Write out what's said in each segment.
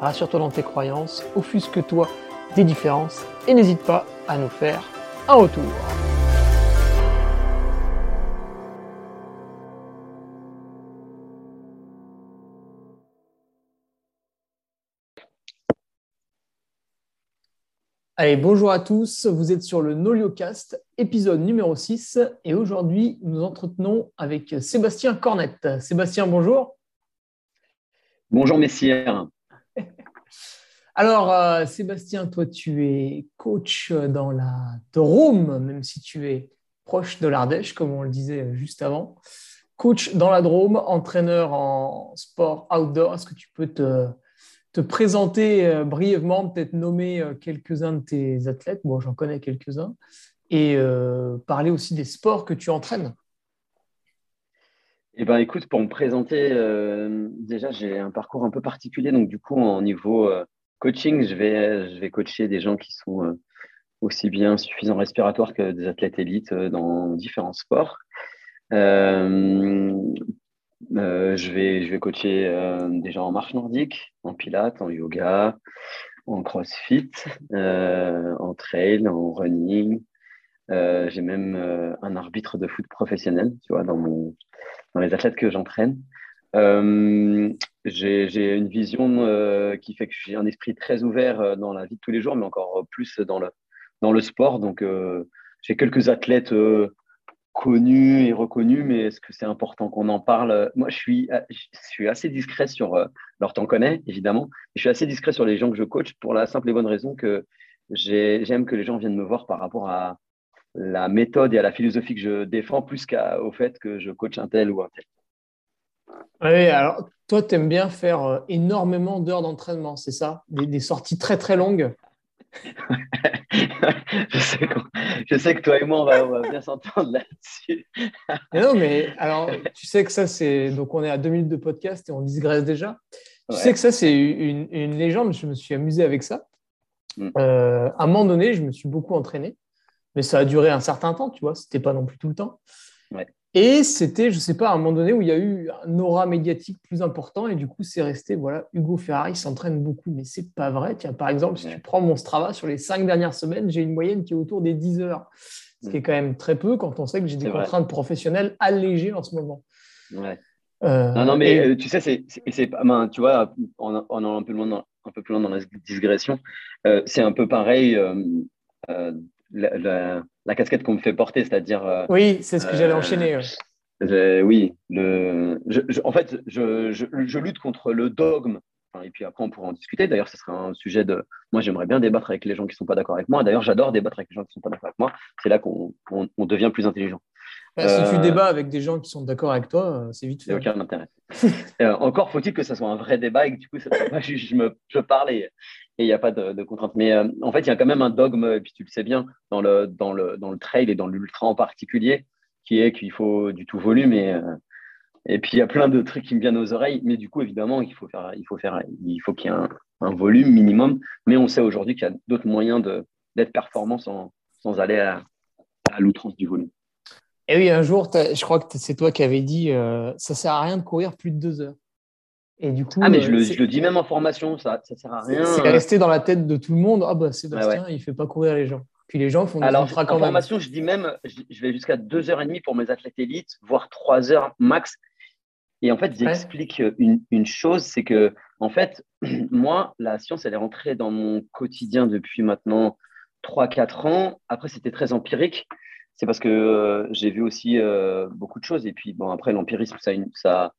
rassure-toi dans tes croyances, offusque-toi des différences et n'hésite pas à nous faire un retour. Allez, bonjour à tous, vous êtes sur le Noliocast, épisode numéro 6, et aujourd'hui nous entretenons avec Sébastien Cornette. Sébastien, bonjour. Bonjour messieurs. Alors, euh, Sébastien, toi, tu es coach dans la Drôme, même si tu es proche de l'Ardèche, comme on le disait juste avant. Coach dans la Drôme, entraîneur en sport outdoor. Est-ce que tu peux te, présenter euh, brièvement, peut-être nommer euh, quelques-uns de tes athlètes? Bon, j'en connais quelques-uns. Et parler aussi des sports que tu entraînes. Eh ben, écoute, pour me présenter, déjà, j'ai un parcours un peu particulier. Donc, du coup, en niveau coaching, je vais, je vais coacher des gens qui sont euh, aussi bien suffisants respiratoires que des athlètes élites euh, dans différents sports. Euh, je, vais, je vais coacher des gens en marche nordique, en pilates, en yoga, en crossfit, en trail, en running. J'ai même un arbitre de foot professionnel, tu vois, dans, mon, dans les athlètes que j'entraîne. Euh, j'ai une vision euh, qui fait que j'ai un esprit très ouvert euh, dans la vie de tous les jours, mais encore plus dans le, dans le sport. Donc, j'ai quelques athlètes connus et reconnus, mais est-ce que c'est important qu'on en parle? Moi, je suis, je suis assez discret sur. alors, t'en connais, évidemment. Je suis assez discret sur les gens que je coach pour la simple et bonne raison que j'aime que les gens viennent me voir par rapport à la méthode et à la philosophie que je défends, plus qu'au fait que je coach un tel ou un tel. Oui, alors toi, tu aimes bien faire euh, énormément d'heures d'entraînement, c'est ça? Des, sorties très très longues? Je, sais que, toi et moi, on va, bien s'entendre là-dessus. non, mais alors, tu sais que ça, c'est. Donc, on est à deux minutes de podcast et on digresse déjà. Tu sais que ça, c'est une, légende. Je me suis amusé avec ça. Mm. Euh, à un moment donné, je me suis beaucoup entraîné, mais ça a duré un certain temps, tu vois. C'était pas non plus tout le temps. Ouais. Et c'était, je ne sais pas, à un moment donné où il y a eu un aura médiatique plus important et du coup, c'est resté, voilà, Hugo Ferrari s'entraîne beaucoup, mais c'est pas vrai. Tiens, par exemple, si tu prends mon Strava, sur les cinq dernières semaines, j'ai une moyenne qui est autour des 10 heures, ce qui est quand même très peu quand on sait que j'ai des contraintes professionnelles allégées en ce moment. Ouais. Euh, non, non, mais euh, tu sais, c'est, ben, tu vois, en, un peu loin dans, un peu plus loin dans la digression, euh, c'est un peu pareil la, casquette qu'on me fait porter, c'est-à-dire. Euh, oui, c'est ce que j'allais euh, enchaîner. oui, le, en fait, je, lutte contre le dogme. et puis après, on pourra en discuter. D'ailleurs, ce sera un sujet de. Moi, j'aimerais bien débattre avec les gens qui ne sont pas d'accord avec moi. D'ailleurs, j'adore débattre avec les gens qui ne sont pas d'accord avec moi. C'est là qu'on devient plus intelligent. Bah, si tu euh, débats avec des gens qui sont d'accord avec toi, c'est vite fait. aucun intérêt. encore faut-il que ce soit un vrai débat et que du coup, ça soit pas juste je, me, je parle et, et il n'y a pas de, de contraintes. Mais euh, en fait, il y a quand même un dogme, et puis tu le sais bien, dans le, dans le, dans le trail et dans l'ultra en particulier, qui est qu'il faut du tout volume. Et, euh, et puis, il y a plein de trucs qui me viennent aux oreilles. Mais du coup, évidemment, il faut faire, il faut faire, il faut qu'il y ait un, volume minimum. Mais on sait aujourd'hui qu'il y a d'autres moyens d'être performant sans, sans aller à, à l'outrance du volume. Et oui, un jour, je crois que c'est toi qui avais dit euh, ça sert à rien de courir plus de deux heures. Et du coup, ah, mais je le, je le, dis même en formation, ça ne sert à rien. C'est resté dans la tête de tout le monde. Ah, bah, Sébastien, il ne fait pas courir les gens. Puis les gens font des Alors, en formation, je dis même, je vais jusqu'à 2h30 pour mes athlètes élites, voire 3 heures max. Et en fait, j'explique une, une, chose, c'est que, en fait, moi, la science, elle est rentrée dans mon quotidien depuis maintenant 3-4 ans. Après, c'était très empirique. C'est parce que euh, j'ai vu aussi euh, beaucoup de choses. Et puis, bon, après, l'empirisme, ça, ça,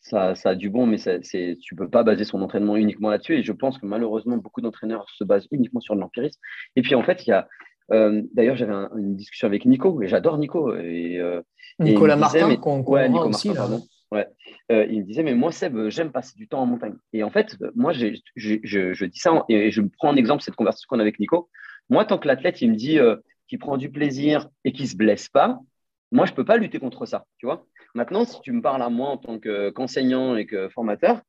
ça, ça, a du bon, mais tu ne peux pas baser son entraînement uniquement là-dessus. Et je pense que malheureusement, beaucoup d'entraîneurs se basent uniquement sur l'empirisme. Et puis en fait, il y a. Euh, d'ailleurs, j'avais une discussion avec Nico, et j'adore Nico. Et, euh, Nicolas Martin, qu'on ouais, Nico aussi, Martin, Ouais. Euh, il me disait, mais moi, Seb, j'aime passer du temps en montagne. Et en fait, moi, je, je, dis ça et je prends en exemple cette conversation qu'on a avec Nico. Moi, tant que l'athlète, il me dit qu'il prend du plaisir et qu'il ne se blesse pas, moi, je ne peux pas lutter contre ça. Tu vois Maintenant, si tu me parles à moi en tant qu'enseignant et que formateur,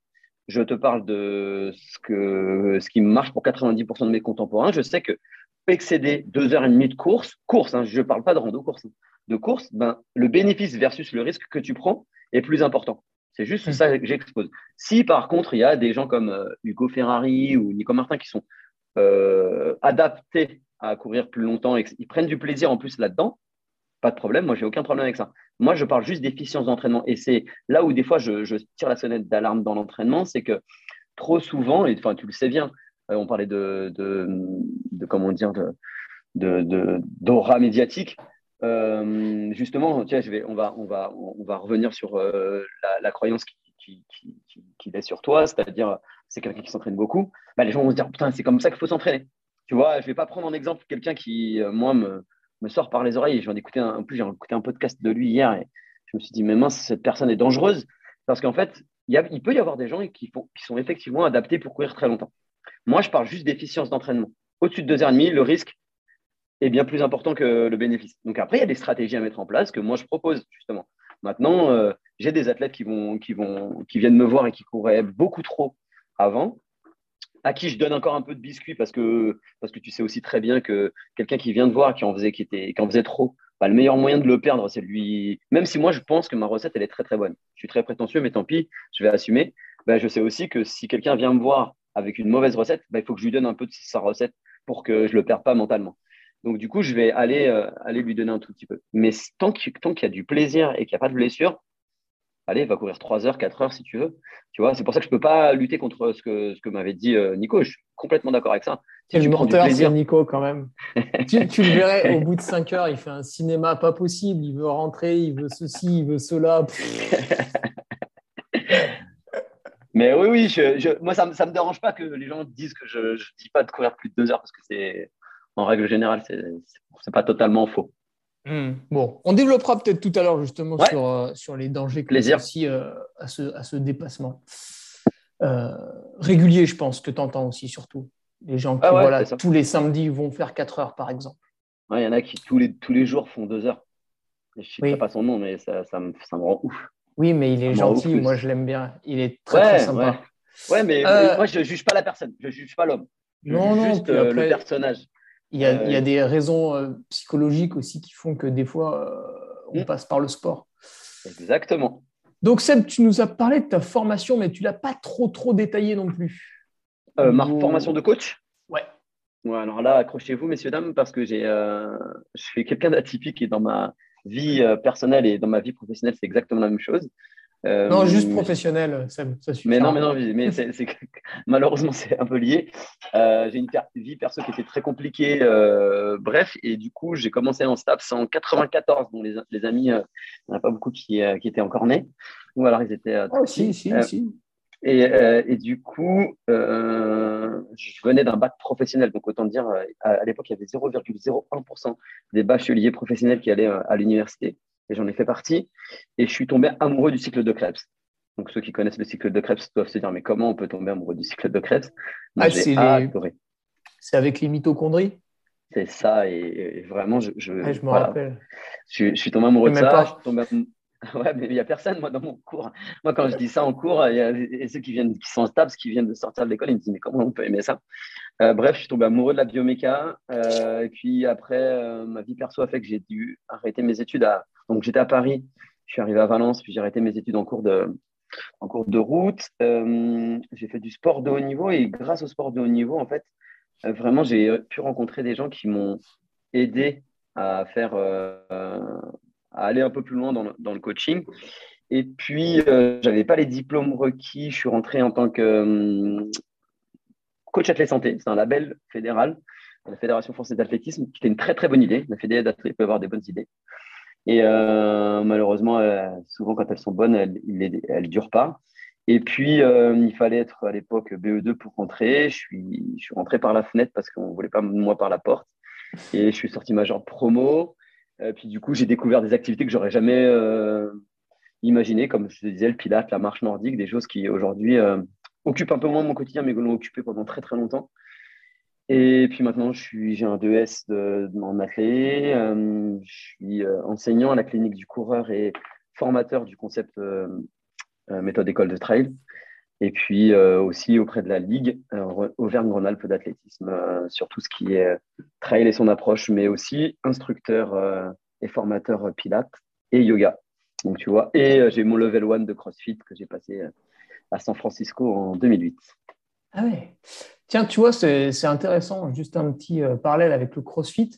je te parle de ce, que, ce qui marche pour 90% de mes contemporains. Je sais que excéder deux heures et demie de course, course, hein, je ne parle pas de rando course, hein, de course, ben, le bénéfice versus le risque que tu prends est plus important. C'est juste mmh. ça que j'expose. Si par contre, il y a des gens comme euh, Hugo Ferrari ou Nico Martin qui sont euh, adaptés à courir plus longtemps et qu'ils prennent du plaisir en plus là-dedans, pas de problème. Moi, j'ai aucun problème avec ça. Moi, je parle juste d'efficience d'entraînement. Et c'est là où des fois je, tire la sonnette d'alarme dans l'entraînement, c'est que trop souvent, et tu le sais bien, euh, on parlait de, de, comment dire, de, d'aura médiatique. Euh, justement, tiens, je vais, on, va, on, va, on va revenir sur euh, la, croyance qui, est sur toi, c'est-à-dire c'est quelqu'un qui s'entraîne beaucoup. Bah, les gens vont se dire putain, c'est comme ça qu'il faut s'entraîner. Tu vois, je ne vais pas prendre en exemple quelqu'un qui, moi, me, me sort par les oreilles. J'en écouté un, en plus, j'ai écouté un podcast de lui hier et je me suis dit, mais mince, cette personne est dangereuse parce qu'en fait, il, peut y avoir des gens qui sont effectivement adaptés pour courir très longtemps. Moi, je parle juste d'efficience d'entraînement. Au-dessus de 2h30, le risque est bien plus important que le bénéfice. Donc après, il y a des stratégies à mettre en place que moi, je propose justement. Maintenant, euh, j'ai des athlètes qui, vont, qui, vont, qui viennent me voir et qui couraient beaucoup trop avant à qui je donne encore un peu de biscuit parce que, tu sais aussi très bien que quelqu'un qui vient de voir, qui en faisait, qui était, qui en faisait trop, bah, le meilleur moyen de le perdre, c'est lui. Même si moi, je pense que ma recette, elle est très, très bonne. Je suis très prétentieux, mais tant pis, je vais assumer. Bah, je sais aussi que si quelqu'un vient me voir avec une mauvaise recette, bah, il faut que je lui donne un peu de sa recette pour que je ne le perde pas mentalement. Donc, du coup, je vais aller, euh, aller lui donner un tout petit peu. Mais tant qu'il y a du plaisir et qu'il n'y a pas de blessure, allez, va courir 3 heures, 4 heures si tu veux. Tu vois, c'est pour ça que je ne peux pas lutter contre ce que, ce que m'avait dit euh, Nico. Je suis complètement d'accord avec ça. Si tu menteur, c'est Nico quand même. tu, le verrais au bout de 5 heures, il fait un cinéma pas possible. Il veut rentrer, il veut ceci, il veut cela. Mais oui, oui, je, moi, ça ne me dérange pas que les gens disent que je ne dis pas de courir plus de 2 heures parce que c'est, en règle générale, ce n'est pas totalement faux. Hmm. Bon, on développera peut-être tout à l'heure justement sur, euh, sur les dangers Plaisir. aussi euh, à, ce, à ce dépassement. Euh, régulier, je pense, que tu entends aussi surtout. Les gens qui, ah voilà, tous les samedis vont faire 4 heures, par exemple. Il y en a qui tous les, tous les jours font 2 heures. Je ne sais pas son nom, mais ça, ça, me, ça, me, rend ouf. Oui, mais il est gentil, moi je l'aime bien. Il est très, très sympa. Ouais, mais, moi je ne juge pas la personne, je ne juge pas l'homme. Non, non, juste le personnage. Il y, a, il y, a, euh, des raisons euh, psychologiques aussi qui font que des fois, euh, on mm. passe par le sport. Exactement. Donc, Seb, tu nous as parlé de ta formation, mais tu ne l'as pas trop, trop détaillé non plus. ma formation de coach? Ouais. ouais alors là, accrochez-vous, messieurs, dames, parce que j'ai, je suis quelqu'un d'atypique et dans ma vie personnelle et dans ma vie professionnelle, c'est exactement la même chose. Euh, non, juste professionnel, ça, suffit. Mais non, mais non, mais malheureusement, c'est un peu lié. Euh, j'ai une vie perso qui était très compliquée. Euh, bref, et du coup, j'ai commencé en STAPS en 94. Bon, les, les amis, il n'y en a pas beaucoup qui, qui, étaient encore nés. Ou alors, ils étaient. oh, si, si, si. Et, et, du coup, je venais d'un bac professionnel. Donc, autant dire, à, l'époque, il y avait 0,01% des bacheliers professionnels qui allaient à l'université et j'en ai fait partie. Et je suis tombé amoureux du cycle de Krebs. Donc, ceux qui connaissent le cycle de Krebs doivent se dire, mais comment on peut tomber amoureux du cycle de Krebs? Ah, C'est avec les mitochondries? C'est ça, et, vraiment, je, je, me rappelle. Je, suis tombé amoureux de ça. Ouais, mais il n'y a personne, moi, dans mon cours. Moi, quand je dis ça en cours, il y a ceux qui, viennent, qui sont stables, qui viennent de sortir de l'école, ils me disent, mais comment on peut aimer ça? Euh, Bref, je suis tombé amoureux de la bioméca. Euh, et puis après, euh, ma vie perso a fait que j'ai dû arrêter mes études à donc j'étais à Paris, je suis arrivé à Valence, puis j'ai arrêté mes études en cours de, en cours de route. Euh, j'ai fait du sport de haut niveau et grâce au sport de haut niveau, en fait, euh, vraiment, j'ai pu rencontrer des gens qui m'ont aidé à faire, euh, à aller un peu plus loin dans le, dans le coaching. Et puis, je n'avais pas les diplômes requis. Je suis rentré en tant que coach athlète santé. C'est un label fédéral la Fédération française d'athlétisme, qui était une très très bonne idée. La Fédération d'athlètes peut avoir des bonnes idées. Et euh, malheureusement, euh, souvent quand elles sont bonnes, elles ne durent pas. Et puis, euh, il fallait être à l'époque BE2 pour rentrer. Je suis, je suis rentré par la fenêtre parce qu'on ne voulait pas moi par la porte. Et je suis sorti major promo. puis du coup, j'ai découvert des activités que j'aurais jamais imaginer, comme je disais, le pilate, la marche nordique, des choses qui aujourd'hui occupent un peu moins mon quotidien, mais que l'ont occupé pendant très très longtemps. Et puis maintenant, j'ai un 2S de, en athlée. je suis enseignant à la clinique du coureur et formateur du concept méthode école de trail. Et puis aussi auprès de la Ligue Auvergne-Rhône-Alpes d'athlétisme sur tout ce qui est trail et son approche, mais aussi instructeur et formateur pilates et yoga. Donc, tu vois, et j'ai mon level 1 de CrossFit que j'ai passé à San Francisco en 2008. Ah ouais. Tiens, tu vois, c'est intéressant, juste un petit parallèle avec le CrossFit.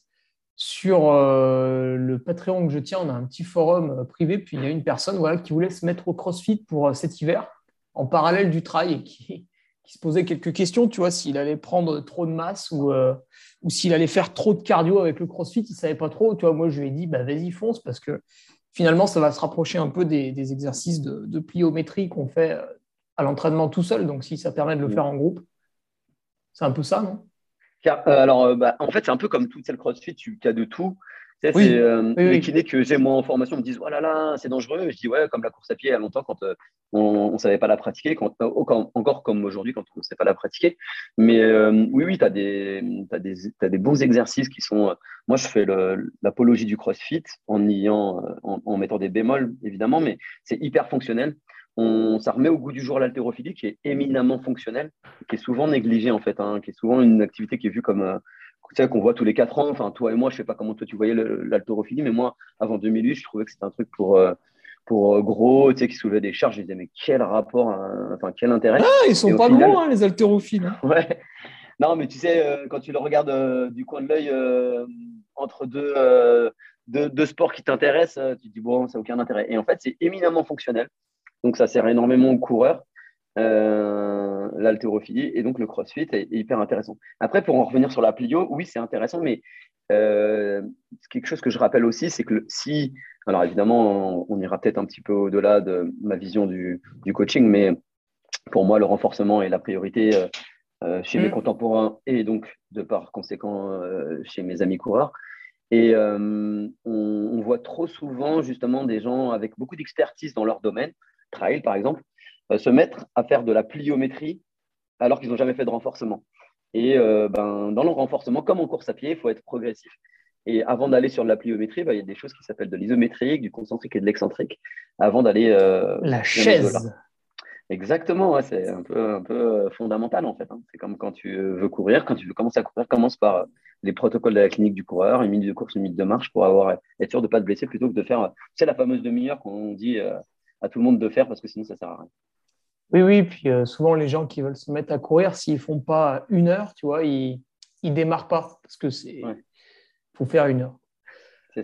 Sur le Patreon que je tiens, on a un petit forum privé, puis il y a une personne qui voulait se mettre au CrossFit pour cet hiver, en parallèle du trail, et qui, se posait quelques questions, tu vois, s'il allait prendre trop de masse ou, s'il allait faire trop de cardio avec le CrossFit, il ne savait pas trop. Tu moi, je lui ai dit, bah, vas-y, fonce, parce que finalement, ça va se rapprocher un peu des, exercices de, pliométrie qu'on fait euh, à l'entraînement tout seul. Donc, si ça permet de le mm. faire en groupe, c'est un peu ça, non? Euh, Alors, euh, bah, en fait, c'est un peu comme tout le CrossFit, tu as de tout. C'est euh, les kinés que j'ai moi en formation me disent oh là là, c'est dangereux. Je dis ouais, comme la course à pied il y a longtemps quand euh, on ne savait pas la pratiquer, quand, euh, encore comme aujourd'hui quand on ne sait pas la pratiquer. Mais oui, oui, tu as, des, des, des bons exercices qui sont. moi, je fais l'apologie du crossfit en, ayant, en, mettant des bémols, évidemment, mais c'est hyper fonctionnel. On, ça remet au goût du jour l'haltérophilie qui est éminemment fonctionnelle, qui est souvent négligée en fait, hein, qui est souvent une activité qui est vue comme sais, qu'on voit tous les quatre ans. Enfin, toi et moi, je sais pas comment toi tu voyais l'haltérophilie, mais moi, avant 2008, je trouvais que c'était un truc pour, euh, pour euh, gros, tu sais, qui soulevait des charges. Je disais, mais quel rapport, enfin, quel intérêt? Ah, ils sont pas gros, hein, les haltérophiles. Hein. Ouais. Non, mais tu sais, euh, quand tu le regardes du coin de l'œil entre deux, deux, deux, sports qui t'intéressent, tu te dis, bon, ça n'a aucun intérêt. Et en fait, c'est éminemment fonctionnel. Donc, ça sert énormément aux coureurs. Euh, l'haltérophilie et donc le crossfit est, hyper intéressant. Après, pour en revenir sur la plio, oui, c'est intéressant, mais euh, quelque chose que je rappelle aussi, c'est que si, alors évidemment, on, ira peut-être un petit peu au-delà de ma vision du, coaching, mais pour moi, le renforcement est la priorité euh, chez mes mm. contemporains et donc de par conséquent chez mes amis coureurs. Et on, on, voit trop souvent justement des gens avec beaucoup d'expertise dans leur domaine, trail par exemple, euh, se mettre à faire de la pliométrie alors qu'ils n'ont jamais fait de renforcement. Et euh, ben, dans le renforcement, comme en course à pied, il faut être progressif. Et avant d'aller sur de la pliométrie, ben, il y a des choses qui s'appellent de l'isométrique, du concentrique et de l'excentrique, avant d'aller. Euh, la chaise. Exactement, c'est un peu, un peu fondamental en fait. Hein. C'est comme quand tu veux courir, quand tu veux commencer à courir, commence par les protocoles de la clinique du coureur, une minute de course, une minute de marche pour avoir, être sûr de ne pas te blesser plutôt que de faire, c'est la fameuse demi-heure qu'on dit à tout le monde de faire parce que sinon ça sert à rien. Oui, oui, puis euh, souvent les gens qui veulent se mettre à courir, s'ils ne font pas une heure, tu vois, ils ne démarrent pas parce que c'est faut faire une heure.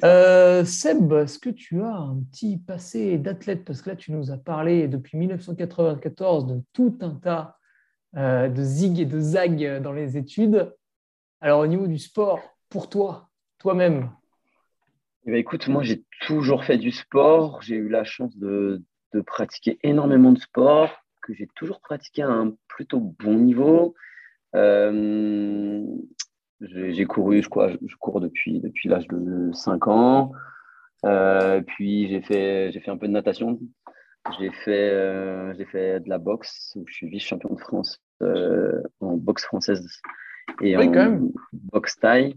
Euh, Seb, est-ce que tu as un petit passé d'athlète? Parce que là, tu nous as parlé depuis 1994 de tout un tas euh, de zig et de zag dans les études. Alors, au niveau du sport, pour toi, toi-même eh ben, Écoute, moi, j'ai toujours fait du sport. J'ai eu la chance de, de pratiquer énormément de sport que j'ai toujours pratiqué à un plutôt bon niveau. Euh, j'ai couru, je crois, je cours depuis, depuis l'âge de 5 ans. Euh, puis j'ai fait, fait un peu de natation. J'ai fait, euh, j'ai fait de la boxe, où je suis vice-champion de France en boxe française et en boxe taille.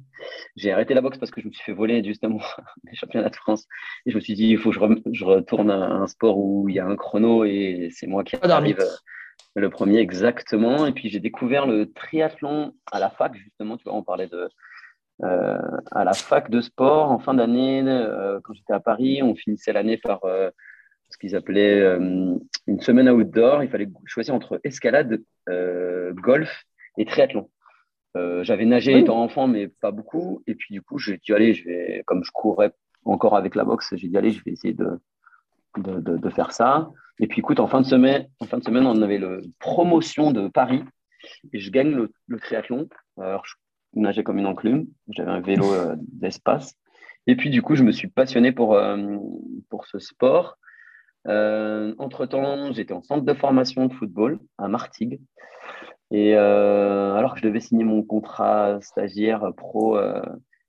J'ai arrêté la boxe parce que je me suis fait voler justement les championnats de France. Et je me suis dit, il faut que je, retourne à un sport où il y a un chrono et c'est moi qui arrive euh, le premier exactement. Et puis j'ai découvert le triathlon à la fac, justement. Tu vois, on parlait de. Euh, à la fac de sport en fin d'année, euh, quand j'étais à Paris, on finissait l'année par ce qu'ils appelaient une semaine outdoor. Il fallait choisir entre escalade, golf et triathlon. Euh, j'avais nagé étant enfant, mais pas beaucoup. Et puis, du coup, j'ai dit, allez, je vais, comme je courais encore avec la boxe, j'ai dit, allez, je vais essayer de, de, de, faire ça. Et puis, écoute, en fin de semaine, en fin de semaine on avait le promotion de Paris et je gagne le, le triathlon. Alors, je nageais comme une enclume. J'avais un vélo euh, d'espace. Et puis, du coup, je me suis passionné pour, euh, pour ce sport. entre-temps, j'étais en centre de formation de football à Martigues. Et euh, alors que je devais signer mon contrat stagiaire pro, euh,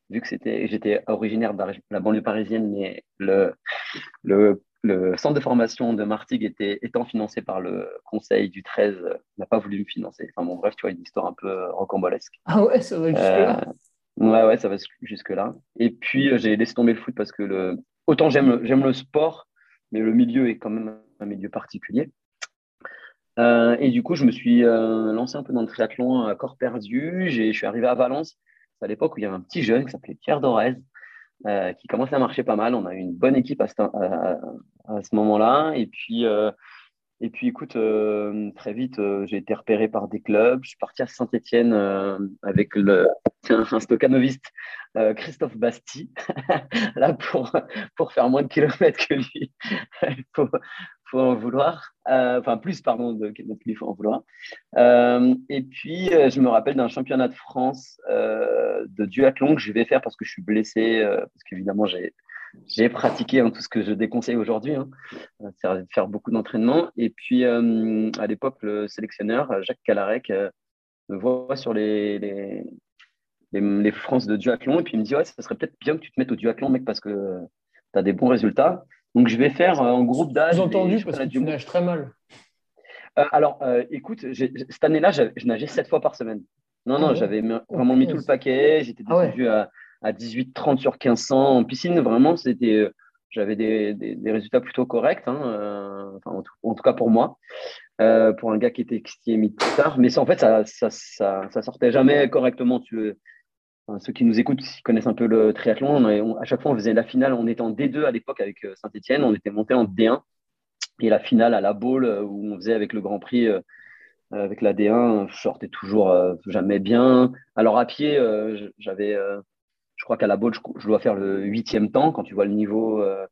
vu que c'était, j'étais originaire de la banlieue parisienne, mais le, le le centre de formation de Martigues était, étant financé par le conseil du 13, n'a pas voulu me financer. Enfin bon, bref, tu vois, une histoire un peu rocambolesque. Ah ouais, ça va jusque-là Ouais, ouais, ça va jusque-là. Et puis, j'ai laissé tomber le foot parce que le... autant j'aime le sport, mais le milieu est quand même un milieu particulier. Euh, et du coup, je me suis euh, lancé un peu dans le triathlon à corps perdu. Je suis arrivé à Valence. À l'époque où il y avait un petit jeune qui s'appelait Pierre Dorez, euh, qui commençait à marcher pas mal. On a eu une bonne équipe à ce, moment-là. Et puis, et puis, écoute, très vite, j'ai été repéré par des clubs. Je suis parti à Saint-Etienne avec le, un stocanoviste, Christophe Basti, là pour, pour faire moins de kilomètres que lui. faut, en vouloir. enfin, plus, pardon, de kilomètres que lui, il faut en vouloir. et puis, je me rappelle d'un championnat de France de duathlon que je vais faire parce que je suis blessé, parce qu'évidemment, j'ai pratiqué hein, tout ce que je déconseille aujourd'hui, hein. c'est de faire beaucoup d'entraînement. Et puis, euh, à l'époque, le sélectionneur, Jacques Calarec, euh, me voit sur les, les, les, France de duathlon et puis il me dit Ouais, ça serait peut-être bien que tu te mettes au duathlon, mec, parce que tu as des bons résultats. Donc, je vais faire euh, en groupe d'âge. J'ai entendu parce que tu nages très mal. alors, écoute, cette année-là, je nageais sept fois par semaine. Non, non, ah j'avais vraiment mis tout le paquet. J'étais ah descendu à à 18-30 sur 1500 en piscine. Vraiment, c'était, euh, j'avais des, des, résultats plutôt corrects, hein, euh, en, tout, cas pour moi, euh, pour un gars qui était qui est mis tard. Mais ça, en fait, ça, ça, ça, sortait jamais correctement. Tu, ceux qui nous écoutent, qui connaissent un peu le triathlon, à chaque fois, on faisait la finale. On était en D2 à l'époque avec Saint-Etienne. On était monté en D1. Et la finale à la Baule, où on faisait avec le Grand Prix avec la D1, je sortais toujours jamais bien. Alors à pied, j'avais je crois qu'à la botte, je, dois faire le huitième temps. Quand tu vois le niveau, euh,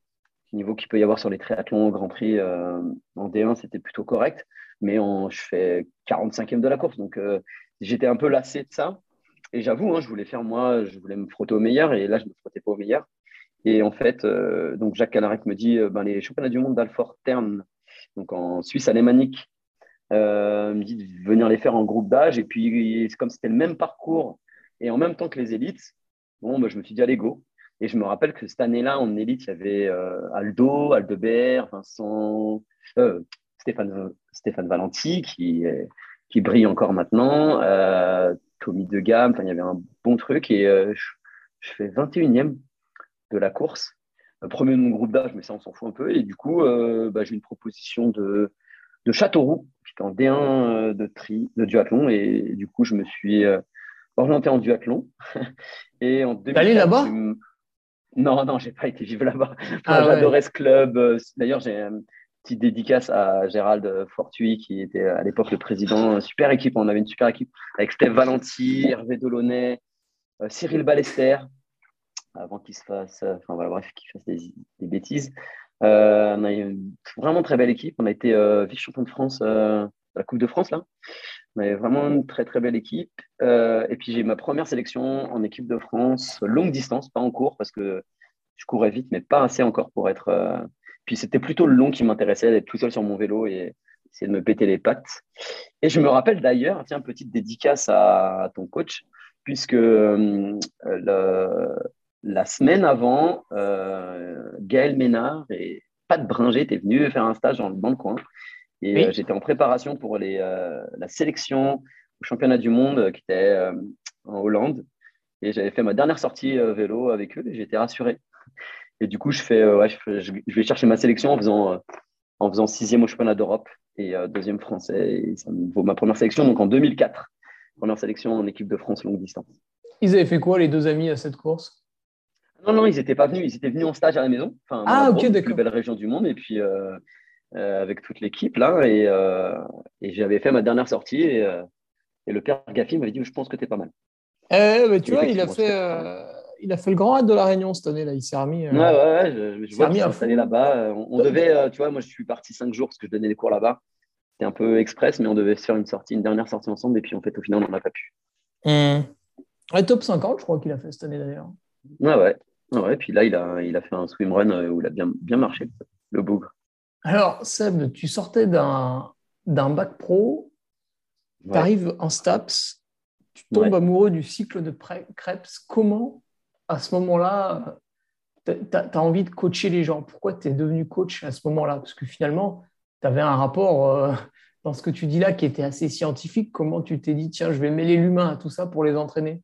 niveau qu'il peut y avoir sur les triathlons au Grand Prix euh, en D1, c'était plutôt correct. Mais je fais 45e de la course. Donc, euh, j'étais un peu lassé de ça. Et j'avoue, hein, je voulais faire moi, je voulais me frotter au meilleur. Et là, je ne me frottais pas au meilleur. Et en fait, donc Jacques Canarec me dit ben, les championnats du monde d'Alfort Terne, donc en Suisse alémanique, me dit de venir les faire en groupe d'âge. Et puis, comme c'était le même parcours et en même temps que les élites, Bon, bah, je me suis dit, allez, go. Et je me rappelle que cette année-là, en élite, il y avait euh, Aldo, Aldebert, Vincent, euh, Stéphane, Stéphane Valenti, qui, qui brille encore maintenant, euh, Tommy De Gamme, il y avait un bon truc. Et je, fais 21e de la course. Premier de mon groupe d'âge, mais ça, on s'en fout un peu. Et du coup, bah, j'ai une proposition de, de Châteauroux, j'étais en D1 de tri, de duathlon. Et, du coup, je me suis orienté en duathlon. Et en allé là-bas? Non, non, j'ai pas été vivre là-bas. Ah j'adorais ce club. D'ailleurs, j'ai petite dédicace à Gérald Fortuit, qui était à l'époque le président. Super équipe, on avait une super équipe avec Steve Valenti, Hervé Delaunay, euh, Cyril Ballester, avant qu'il se fasse, enfin voilà, bref, qu'il fasse des, bêtises. Euh, on a eu une vraiment très belle équipe. On a été euh, vice-champion de France, la Coupe de France, là. On avait vraiment une très très belle équipe. Euh, et puis j'ai ma première sélection en équipe de France, longue distance, pas en cours parce que je courais vite, mais pas assez encore pour être. Euh, puis c'était plutôt le long qui m'intéressait, d'être tout seul sur mon vélo et essayer de me péter les pattes. Et je me rappelle d'ailleurs, tiens, petite dédicace à ton coach, puisque euh, la semaine avant, Gaël Ménard et Pat Bringer étaient venus faire un stage dans, dans le coin. Et euh, j'étais en préparation pour les, euh, la sélection au championnat du monde euh, qui était en Hollande. Et j'avais fait ma dernière sortie vélo avec eux et j'étais rassuré. Et du coup, je, fais, ouais, je, vais chercher ma sélection en faisant, en faisant sixième au championnat d'Europe et deuxième français. Et ça me vaut ma première sélection, donc en 2004. Première sélection en équipe de France longue distance. Ils avaient fait quoi, les deux amis, à cette course? Non, non, ils n'étaient pas venus. Ils étaient venus en stage à la maison. Enfin, ah, ok, d'accord. La plus belle région du monde. Et puis, euh, avec toute l'équipe là et, euh, et j'avais fait ma dernière sortie et, euh, et le père Gaffi m'avait dit je pense que tu es pas mal. Eh, mais tu vois, il a, fait, il a fait le grand raid de la Réunion cette année là. Il s'est remis. ouais, ouais, ouais, je, je vois qu'il installé là-bas. On, devait, tu vois, moi je suis parti cinq jours parce que je donnais des cours là-bas. C'était un peu express, mais on devait se faire une sortie, une dernière sortie ensemble et puis en fait au final on n'en a pas pu. Mmh. top 50, je crois qu'il a fait cette année d'ailleurs. Ouais, ouais. Ouais, et puis là, il a, il a fait un swimrun où il a bien, bien marché, le bougre. Alors, Seb, tu sortais d'un bac pro, tu arrives en STAPS, tu tombes amoureux du cycle de Krebs. Comment, à ce moment-là, tu as, envie de coacher les gens. Pourquoi tu es devenu coach à ce moment-là? Parce que finalement, tu avais un rapport euh, dans ce que tu dis là qui était assez scientifique. Comment tu t'es dit, tiens, je vais mêler l'humain à tout ça pour les entraîner?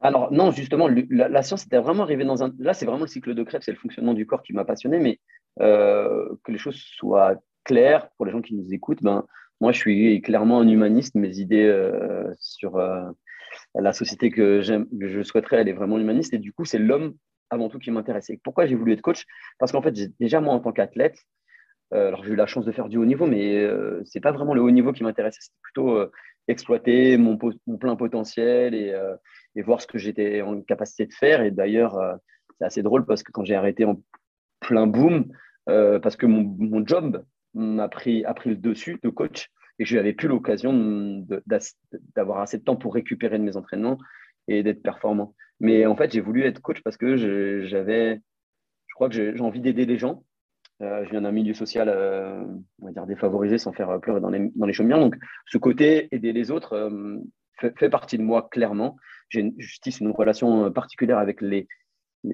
Alors non, justement, la, science était vraiment arrivée dans un... Là, c'est vraiment le cycle de Krebs, c'est le fonctionnement du corps qui m'a passionné, mais euh, que les choses soient claires pour les gens qui nous écoutent, ben, moi, je suis clairement un humaniste. Mes idées euh, sur la société que, je souhaiterais, elle est vraiment humaniste. Et du coup, c'est l'homme avant tout qui m'intéresse. Et pourquoi j'ai voulu être coach? Parce qu'en fait, déjà, moi, en tant qu'athlète, alors j'ai eu la chance de faire du haut niveau, mais c'est pas vraiment le haut niveau qui m'intéressait. C'était plutôt exploiter mon, plein potentiel et, et voir ce que j'étais en capacité de faire. Et d'ailleurs, euh, c'est assez drôle parce que quand j'ai arrêté en plein boom, euh, parce que mon, job m'a pris, a pris le dessus de coach et je n'avais plus l'occasion d'avoir assez de temps pour récupérer de mes entraînements et d'être performant. Mais en fait, j'ai voulu être coach parce que j'avais, je crois que j'ai envie d'aider les gens. Euh, je viens d'un milieu social, on va dire, défavorisé sans faire pleurer dans les, dans les. Donc, ce côté aider les autres fait, partie de moi clairement j'ai une justice, une relation euh, particulière avec les.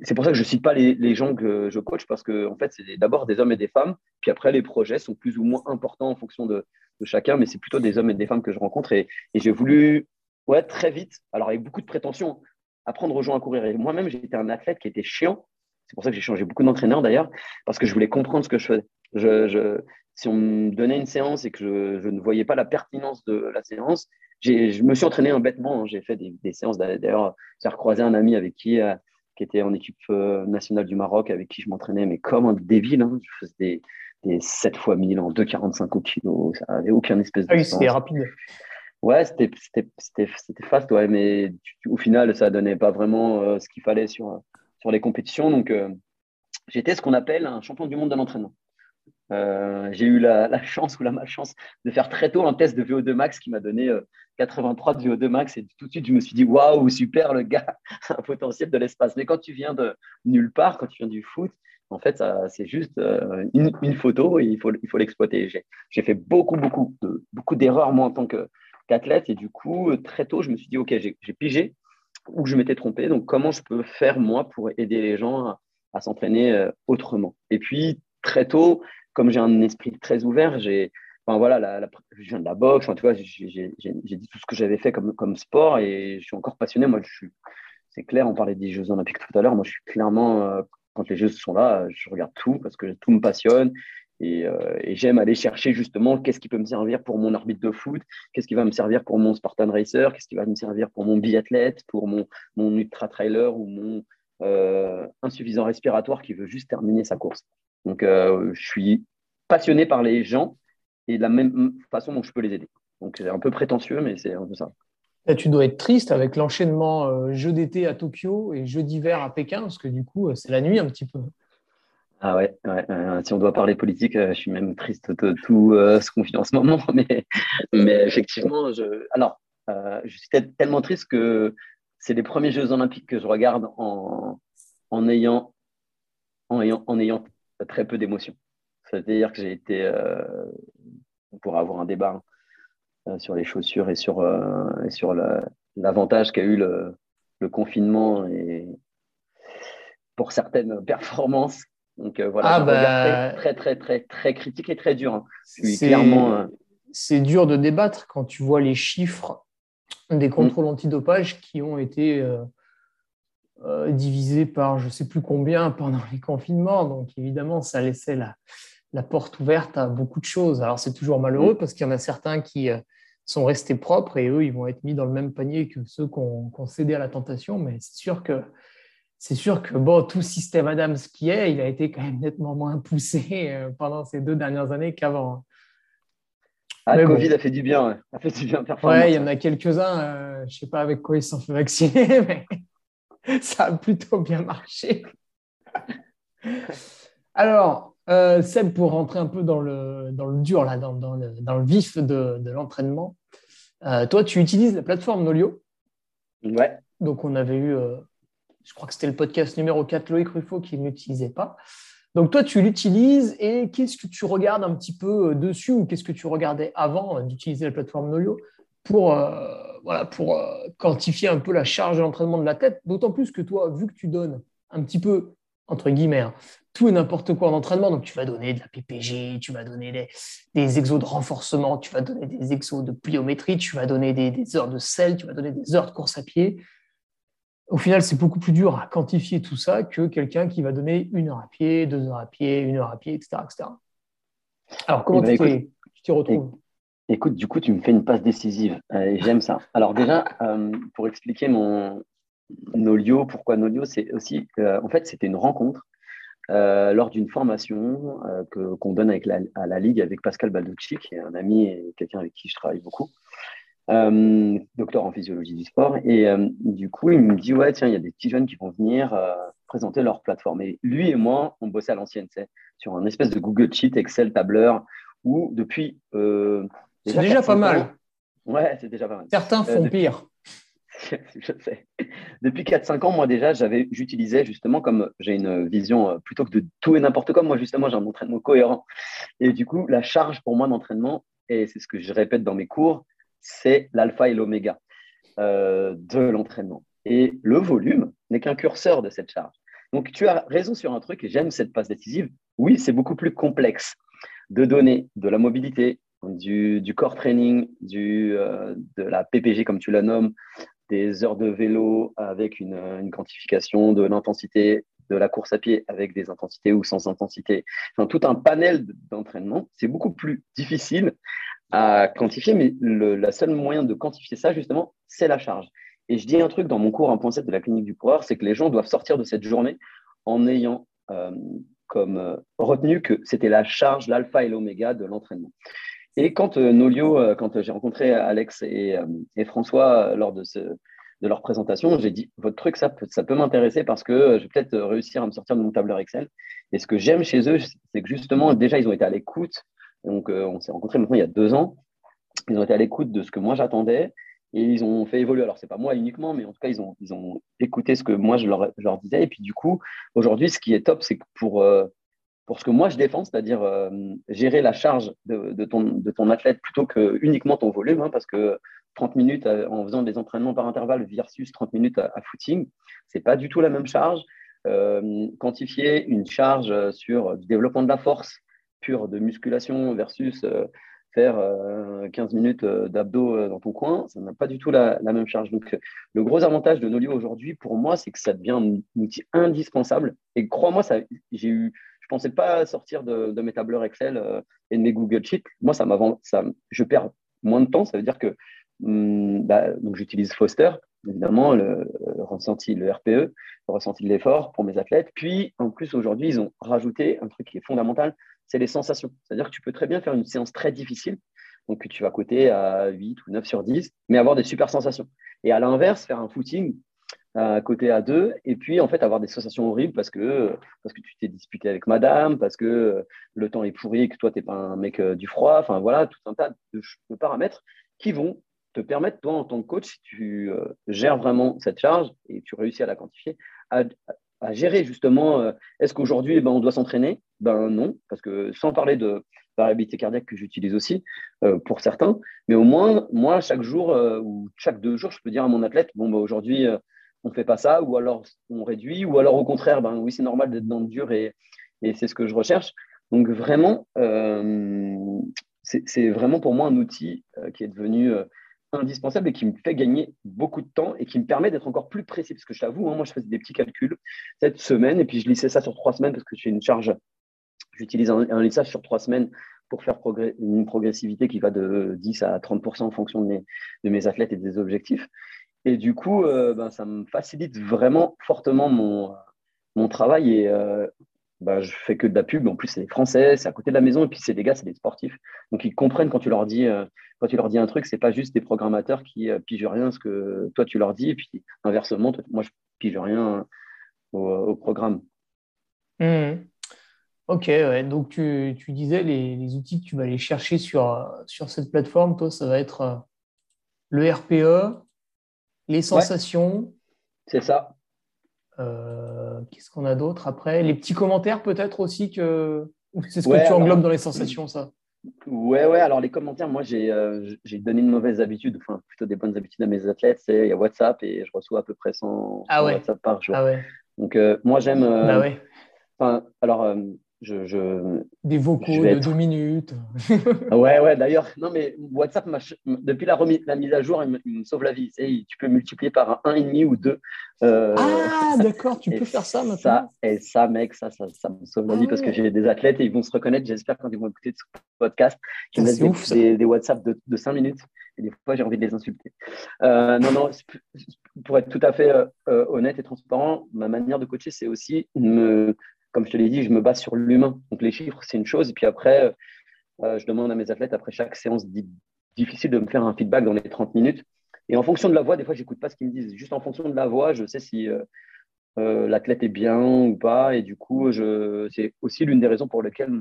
C'est pour ça que je ne cite pas les, les, gens que je coach parce que en fait, c'est d'abord des hommes et des femmes. Puis après, les projets sont plus ou moins importants en fonction de, de chacun, mais c'est plutôt des hommes et des femmes que je rencontre. Et, j'ai voulu, ouais, très vite, alors avec beaucoup de prétention, apprendre aux gens à courir. Et moi-même, j'étais un athlète qui était chiant. C'est pour ça que j'ai changé beaucoup d'entraîneurs d'ailleurs, parce que je voulais comprendre ce que je faisais. Si on me donnait une séance et que je, je, ne voyais pas la pertinence de la séance, je me suis entraîné un bêtement. Hein. J'ai fait des, séances. D'ailleurs, j'ai recroisé un ami avec qui, euh, qui était en équipe euh, nationale du Maroc, avec qui je m'entraînais, mais comme un débile. Hein. Je faisais des, des 7 fois 1000 en 2,45 au kilo. Ça n'avait aucun espèce de. Ah oui, c'était rapide. Ouais, c'était fast, ouais, mais au final, ça donnait pas vraiment euh, ce qu'il fallait sur, sur les compétitions. Donc, j'étais ce qu'on appelle un champion du monde de l'entraînement. Euh, j'ai eu la, chance ou la malchance de faire très tôt un test de VO2 max qui m'a donné 83 euh, de VO2 max et tout de suite je me suis dit waouh super le gars a un potentiel de l'espace mais quand tu viens de nulle part quand tu viens du foot en fait c'est juste euh, une, photo et il faut l'exploiter. J'ai fait beaucoup beaucoup beaucoup d'erreurs moi en tant qu'athlète. Et du coup très tôt je me suis dit ok j'ai pigé ou je m'étais trompé. Donc comment je peux faire moi pour aider les gens à, s'entraîner autrement? Et puis très tôt comme j'ai un esprit très ouvert, j'ai, voilà, je viens de la boxe, tu vois, j'ai dit tout ce que j'avais fait comme, sport et je suis encore passionné. Moi, je suis, c'est clair, on parlait des Jeux Olympiques tout à l'heure. Moi, je suis clairement, euh, quand les Jeux sont là, je regarde tout parce que tout me passionne et, euh, et j'aime aller chercher justement qu'est-ce qui peut me servir pour mon arbitre de foot, qu'est-ce qui va me servir pour mon Spartan Racer, qu'est-ce qui va me servir pour mon biathlète, pour mon, mon ultra trailer ou mon euh, insuffisant respiratoire qui veut juste terminer sa course. Donc, euh, je suis passionné par les gens et de la même façon dont je peux les aider. Donc, c'est un peu prétentieux, mais c'est un peu ça. Tu dois être triste avec l'enchaînement euh, jeu d'été à Tokyo et jeu d'hiver à Pékin, parce que du coup, euh, c'est la nuit un petit peu. Ah ouais, si on doit parler politique, je suis même triste de tout ce qu'on vit en ce moment. Mais, effectivement, je, alors, je suis tellement triste que c'est les premiers Jeux olympiques que je regarde en, ayant, en, ayant, en ayant très peu d'émotions. C'est-à-dire que j'ai été, euh, on pourra avoir un débat hein, euh, sur les chaussures et sur, euh, et sur l'avantage qu'a eu le, confinement et pour certaines performances. Donc voilà, ah bah, très, très, très, très, critique et très dur. Hein. clairement. C'est dur de débattre quand tu vois les chiffres des contrôles antidopage qui ont été euh, divisé par je ne sais plus combien pendant les confinements. Donc évidemment, ça laissait la, la porte ouverte à beaucoup de choses. Alors c'est toujours malheureux mm. parce qu'il y en a certains qui euh, sont restés propres et eux, ils vont être mis dans le même panier que ceux qui ont, cédé à la tentation. Mais c'est sûr que c'est sûr que bon, tout système Adams qui est, il a été quand même nettement moins poussé euh, pendant ces deux dernières années qu'avant. Ah, le Covid a fait du bien, ouais. a fait du bien. Ouais, il y en a quelques-uns. je ne sais pas avec quoi ils s'en fait vacciner, mais ça a plutôt bien marché. Alors, euh, Seb, pour rentrer un peu dans le, dans le dur, là, dans, dans, le, dans le, vif de, de l'entraînement, euh, toi, tu utilises la plateforme Nolio. Ouais. Donc, on avait eu, euh, je crois que c'était le podcast numéro 4, Loïc Ruffo, qui ne l'utilisait pas. Donc, toi, tu l'utilises et qu'est-ce que tu regardes un petit peu dessus ou qu'est-ce que tu regardais avant d'utiliser la plateforme Nolio pour, voilà, pour quantifier un peu la charge de l'entraînement de la tête? D'autant plus que toi, vu que tu donnes un petit peu entre guillemets, hein, tout et n'importe quoi en entraînement. Donc, tu vas donner de la PPG, tu vas donner des, des exos de renforcement, tu vas donner des exos de pliométrie, tu vas donner des, heures de sel, tu vas donner des heures de course à pied. Au final, c'est beaucoup plus dur à quantifier tout ça que quelqu'un qui va donner une heure à pied, deux heures à pied, une heure à pied, etc. Alors, comment eh ben, tu t'y retrouves? Écoute, du coup, tu me fais une passe décisive. Euh, j'aime ça. Alors déjà, euh, pour expliquer mon Nolio, pourquoi Nolio, c'est aussi, en fait, c'était une rencontre euh, lors d'une formation que, qu'on donne avec la, à la Ligue avec Pascal Balducci, qui est un ami et quelqu'un avec qui je travaille beaucoup, docteur en physiologie du sport. Et du coup, il me dit, ouais, tiens, il y a des petits jeunes qui vont venir présenter leur plateforme. Et lui et moi, on bossait à l'ancienne, sur un espèce de Google Sheet, Excel, tableur, où depuis c'est déjà pas mal. Ouais, c'est déjà pas mal. Certains euh, font pire. Depuis 4-5 ans, moi déjà, j'utilisais justement comme j'ai une vision euh, plutôt que de tout et n'importe quoi. Moi, justement, j'ai un entraînement cohérent. Et du coup, la charge pour moi d'entraînement, et c'est ce que je répète dans mes cours, c'est l'alpha et l'oméga euh, de l'entraînement. Et le volume n'est qu'un curseur de cette charge. Donc, tu as raison sur un truc, et j'aime cette passe décisive. Oui, c'est beaucoup plus complexe de donner de la mobilité, du, du core training, du, euh, de la PPG comme tu la nommes, des heures de vélo avec une, quantification de l'intensité, de la course à pied avec des intensités ou sans intensité, enfin, tout un panel d'entraînement. C'est beaucoup plus difficile à quantifier, mais le la moyen de quantifier ça, justement, c'est la charge. Et je dis un truc dans mon cours 1.7 de la clinique du coureur, c'est que les gens doivent sortir de cette journée en ayant euh, comme euh, retenu que c'était la charge, l'alpha et l'oméga de l'entraînement. Et quand euh, Nolio, euh, quand j'ai rencontré Alex et, euh, François lors de, leur présentation, j'ai dit votre truc, ça peut, m'intéresser parce que je vais peut-être réussir à me sortir de mon tableur Excel. Et ce que j'aime chez eux, c'est que justement, déjà, ils ont été à l'écoute. Donc, on s'est rencontrés maintenant il y a deux ans. Ils ont été à l'écoute de ce que moi j'attendais et ils ont fait évoluer. Alors, c'est pas moi uniquement, mais en tout cas, ils ont, écouté ce que moi je leur disais. Et puis, du coup, aujourd'hui, ce qui est top, c'est que pour pour ce que moi je défends, c'est-à-dire euh, gérer la charge de, ton, de, ton, athlète plutôt que uniquement ton volume, hein, parce que 30 minutes euh, en faisant des entraînements par intervalle versus 30 minutes à, footing, c'est pas du tout la même charge. Euh, quantifier une charge sur du développement de la force pure de musculation versus faire 15 minutes d'abdos dans ton coin, ça n'a pas du tout la, la, même charge. Donc, le gros avantage de Nolio aujourd'hui, pour moi, c'est que ça devient un outil indispensable. Et crois-moi, j'ai eu je pensais pas sortir de, mes tableurs Excel euh, et de mes Google Sheets. Moi, ça ça, je perds moins de temps. Ça veut dire que hum, bah, donc j'utilise Foster, évidemment, le, ressenti, le RPE, le ressenti de l'effort pour mes athlètes. Puis, en plus, aujourd'hui, ils ont rajouté un truc qui est fondamental, c'est les sensations. C'est-à-dire que tu peux très bien faire une séance très difficile, donc tu vas coter à 8 ou 9 sur 10, mais avoir des super sensations. Et à l'inverse, faire un footing à côté à deux, et puis en fait avoir des sensations horribles parce que, parce que tu t'es disputé avec madame, parce que le temps est pourri que toi, tu n'es pas un mec euh, du froid, enfin voilà, tout un tas de, paramètres qui vont te permettre, toi, en tant que coach, si tu euh, gères vraiment cette charge et tu réussis à la quantifier, à, gérer justement, euh, est-ce qu'aujourd'hui, eh ben, on doit s'entraîner? Ben non, parce que sans parler de variabilité cardiaque que j'utilise aussi pour certains, mais au moins, moi, chaque jour ou chaque deux jours, je peux dire à mon athlète, bon, ben, aujourd'hui, on fait pas ça, ou alors on réduit, ou alors au contraire, ben oui, c'est normal d'être dans le dur et, c'est ce que je recherche. Donc vraiment, euh, c'est vraiment pour moi un outil euh, qui est devenu euh, indispensable et qui me fait gagner beaucoup de temps et qui me permet d'être encore plus précis. Parce que je t'avoue, hein, moi, je faisais des petits calculs cette semaine et puis je lissais ça sur trois semaines parce que j'ai une charge, j'utilise un, lissage sur trois semaines pour faire une progressivité qui va de 10 à 30% en fonction de mes, de mes athlètes et des objectifs. Et du coup, euh, ben, ça me facilite vraiment fortement mon, mon travail. Et euh, ben, je fais que de la pub. En plus, c'est Français, c'est à côté de la maison. Et puis, c'est des gars, c'est des sportifs. Donc, ils comprennent quand tu leur dis, euh, quand tu leur dis un truc, c'est pas juste des programmateurs qui euh, pigent rien ce que toi, tu leur dis. Et puis, inversement, moi, je pige rien au, programme. Mmh. Ok, donc tu, tu disais les, les, outils que tu vas aller chercher sur, sur cette plateforme, toi, ça va être le RPE, les sensations. c'est ça. Euh, qu'est-ce qu'on a d'autre après? Les petits commentaires peut-être aussi que c'est ce que tu englobes dans les sensations, ça? Ouais, ouais. Alors les commentaires, moi j'ai euh, donné une mauvaise habitude, enfin plutôt des bonnes habitudes à mes athlètes. C'est il y a WhatsApp et je reçois à peu près 100, ah WhatsApp par jour. Ah ouais. Donc euh, moi j'aime. bah ouais. alors, je, Des vocaux de deux minutes. ouais, ouais, d'ailleurs, non, mais WhatsApp, depuis la, remise, la mise à jour, il me, sauve la vie. Tu, peux multiplier par un et demi ou deux. Euh, ah, d'accord, tu peux faire ça maintenant. Ça, et ça, mec, ça, ça, ça me sauve la vie parce que ah j'ai des athlètes et ils vont se reconnaître, j'espère, quand ils vont écouter ce podcast, qui me laissent des, des, WhatsApp de, de 5 minutes. Et des fois, j'ai envie de les insulter. Euh, non, non, pour être tout à fait euh, honnête et transparent, ma manière de coacher, c'est aussi me comme je te l'ai dit, je me base sur l'humain. Donc les chiffres, c'est une chose. Et puis après, euh, je demande à mes athlètes, après chaque séance difficile, de me faire un feedback dans les 30 minutes. Et en fonction de la voix, des fois, je n'écoute pas ce qu'ils me disent. Juste en fonction de la voix, je sais si euh, euh, l'athlète est bien ou pas. Et du coup, c'est aussi l'une des raisons pour lesquelles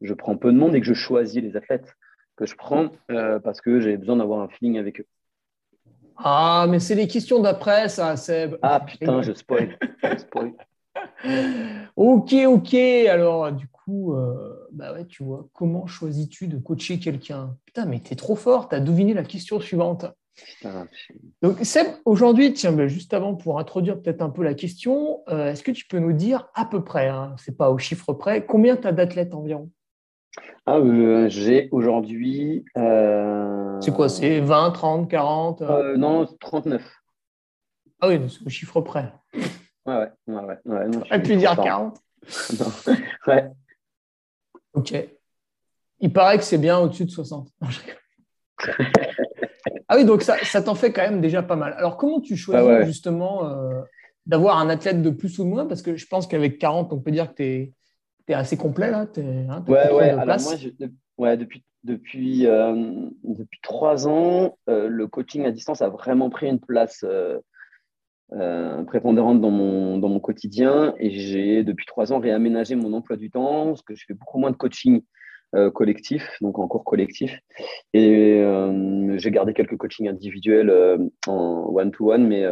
je prends peu de monde et que je choisis les athlètes que je prends parce que j'ai besoin d'avoir un feeling avec eux. Ah, mais c'est les questions d'après, ça, Seb. Ah putain, je spoil. Je spoil. ok, ok. Alors, du coup, euh, bah ouais, tu vois, comment choisis-tu de coacher quelqu'un? Putain, mais t'es trop fort, t'as deviné la question suivante. Donc, Seb, aujourd'hui, tiens, bah, juste avant, pour introduire peut-être un peu la question, euh, est-ce que tu peux nous dire à peu près, hein, c'est pas au chiffre près, combien tu as d'athlètes environ? Ah, euh, J'ai aujourd'hui. C'est quoi C'est 20, 30, 40 Non, 39. Ah oui, c'est au chiffre près. Ouais, ouais, ouais. ouais, non, Et puis dire 40. ouais. Ok. Il paraît que c'est bien au-dessus de 60. ah oui, donc ça, ça t'en fait quand même déjà pas mal. Alors, comment tu choisis ah justement euh, d'avoir un athlète de plus ou de moins? Parce que je pense qu'avec 40, on peut dire que tu es, es, assez complet là. Hein, ouais, ouais. Alors, moi, ouais, depuis, depuis, euh, depuis trois ans, euh, le coaching à distance a vraiment pris une place euh, prépondérante dans mon, dans mon quotidien et j'ai depuis trois ans réaménagé mon emploi du temps parce que je fais beaucoup moins de coaching euh, collectif, donc en cours collectif. Et euh, j'ai gardé quelques coachings individuels en one-to-one, mais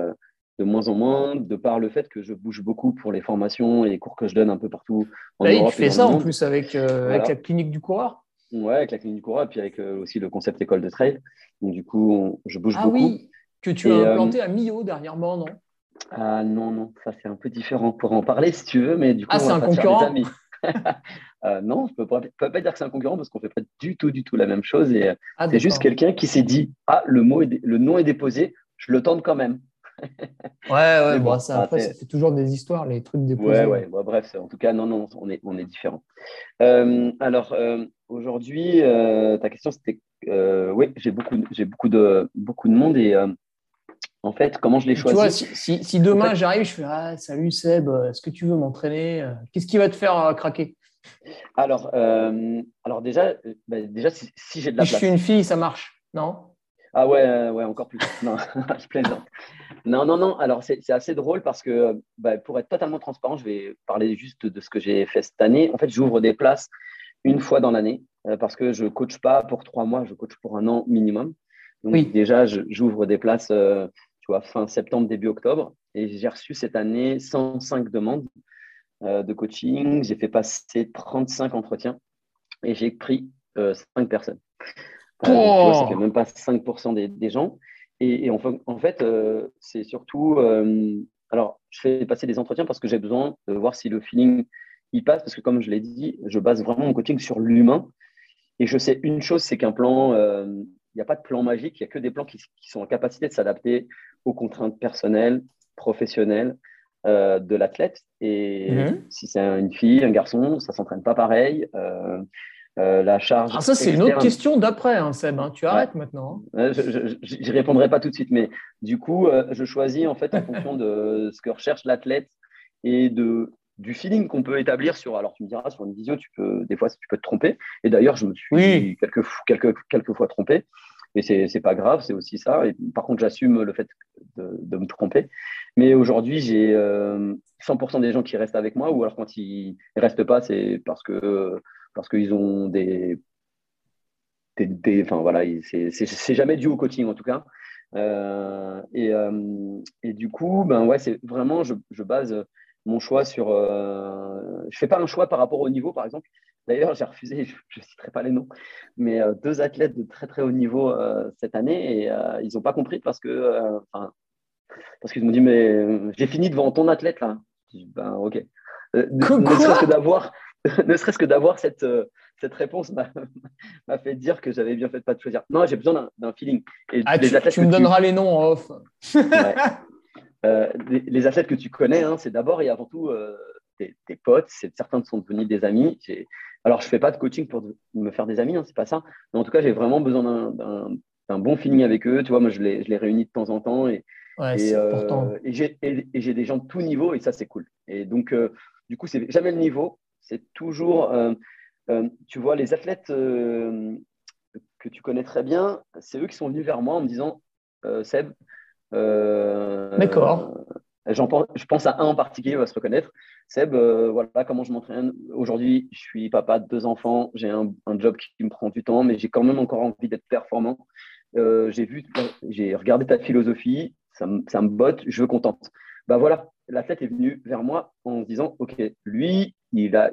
de moins en moins, de par le fait que je bouge beaucoup pour les formations et les cours que je donne un peu partout en Là, Tu fais ça en plus avec, avec la clinique du coureur Ouais, avec la clinique du coureur, et puis avec aussi le concept école de trail. Donc du coup, je bouge ah beaucoup. Oui que tu as implanté à Millau dernièrement, non? Ah non, non, ça c'est un peu différent pour en parler si tu veux, mais du coup, ah, c'est un concurrent euh, non, je ne peux, peux, pas dire que c'est un concurrent parce qu'on ne fait pas du tout, du tout la même chose. Et euh, ah, c'est juste quelqu'un qui s'est dit Ah, le, mot le nom est déposé, je le tente quand même. ouais, ouais, bon, ça, après, c'est toujours des histoires, les trucs déposés. Ouais, ouais, bref, en tout cas, non, non, on est, on est différents. Euh, alors, aujourd'hui, ta question, c'était Oui, j'ai beaucoup, beaucoup, de, beaucoup de monde et en fait, comment je l'ai choisi. Tu vois, si, demain j'arrive, je fais ah, Salut Seb, est-ce que tu veux m'entraîner Qu'est-ce qui va te faire euh, craquer? Alors, euh, alors, déjà, bah, déjà si, j'ai de la si place. je suis une fille, ça marche, non? Ah ouais, euh, ouais, encore plus. non, je plaisante. Non, non, non. Alors, c'est assez drôle parce que bah, pour être totalement transparent, je vais parler juste de ce que j'ai fait cette année. En fait, j'ouvre des places une fois dans l'année parce que je ne coach pas pour trois mois, je coach pour un an minimum. Donc, oui. déjà, j'ouvre des places tu vois, fin septembre, début octobre. Et j'ai reçu cette année 105 demandes euh, de coaching. J'ai fait passer 35 entretiens et j'ai pris euh, 5 personnes. Euh, tu vois, ça fait même pas 5% des, des, gens. Et, et en, en, fait, euh, c'est surtout. alors, je fais passer des entretiens parce que j'ai besoin de voir si le feeling y passe. Parce que, comme je l'ai dit, je base vraiment mon coaching sur l'humain. Et je sais une chose, c'est qu'un plan, il n'y a pas de plan magique, il n'y a que des plans qui, sont en capacité de s'adapter aux contraintes personnelles, professionnelles euh, de l'athlète. Et mhm. si c'est une fille, un garçon, ça ne s'entraîne pas pareil. Euh, euh, la charge. Ah, ça, c'est une autre question d'après, hein, Seb. Hein. Tu arrêtes maintenant. Hein. je n'y répondrai pas tout de suite, mais du coup, je choisis en fait en fonction de ce que recherche l'athlète et de, du feeling qu'on peut établir sur. Alors, tu me diras, sur une visio, tu peux, des fois, tu peux te tromper. Et d'ailleurs, je me suis quelques, quelques, quelques fois trompé. Mais c'est pas grave, c'est aussi ça. Et par contre, j'assume le fait de, me tromper. Mais aujourd'hui, j'ai 100% euh, des gens qui restent avec moi, ou alors quand ils ne restent pas, c'est parce que parce qu'ils ont des, des, enfin voilà, c'est jamais dû au coaching en tout cas. Euh, et, euh, et, du coup, ben ouais, c'est vraiment, je, je, base mon choix sur. Euh, je fais pas un choix par rapport au niveau, par exemple. D'ailleurs, j'ai refusé, je ne citerai pas les noms, mais euh, deux athlètes de très très haut niveau euh, cette année et ils n'ont pas compris parce que, parce qu'ils m'ont dit mais j'ai fini devant ton athlète là. ben ok. ne serait-ce que d'avoir, ne serait-ce que d'avoir cette, cette réponse m'a fait dire que j'avais bien fait de pas te choisir. Non, j'ai besoin d'un feeling. Et ah, tu, me donneras les noms en off. les, athlètes que tu connais, hein, c'est d'abord et avant tout tes, potes. Certains sont devenus des amis. Alors, je ne fais pas de coaching pour me faire des amis, hein, c'est pas ça. Mais en tout cas, j'ai vraiment besoin d'un bon feeling avec eux. Tu vois, moi, je les, je les réunis de temps en temps. Et, et, euh, et j'ai des gens de tout niveau et ça, c'est cool. Et donc, euh, du coup, c'est jamais le niveau. C'est toujours, euh, tu vois, les athlètes que tu connais très bien, c'est eux qui sont venus vers moi en me disant Seb. D'accord. Je pense à un en particulier, va se reconnaître. Seb, voilà comment je m'entraîne. Aujourd'hui, je suis papa de deux enfants, j'ai un, job qui me prend du temps, mais j'ai quand même encore envie d'être performant. j'ai vu, j'ai regardé ta philosophie, ça me, botte, je veux qu'on. Bah voilà, l'athlète est venu vers moi en se disant, OK, lui, il, a,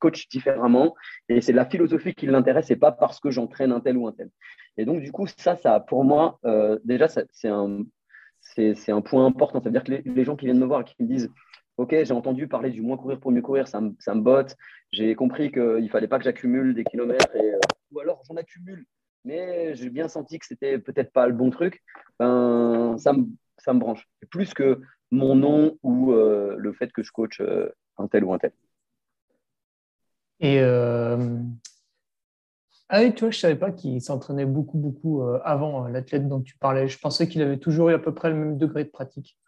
coach différemment et c'est la philosophie qui l'intéresse et pas parce que j'entraîne un tel ou un tel. Et donc, du coup, ça, ça pour moi, euh, déjà, c'est un, c'est un point important. C'est-à-dire que les, gens qui viennent me voir et qui me disent, OK, j'ai entendu parler du moins courir pour mieux courir, ça me, ça me botte. J'ai compris qu'il ne fallait pas que j'accumule des kilomètres euh, ou alors j'en accumule mais j'ai bien senti que c'était peut-être pas le bon truc, ben, ça, me, ça me branche. Plus que mon nom ou euh, le fait que je coach euh, un tel ou un tel. Et. Ah oui, tu vois, je ne savais pas qu'il s'entraînait beaucoup, beaucoup euh, avant l'athlète dont tu parlais. Je pensais qu'il avait toujours eu à peu près le même degré de pratique.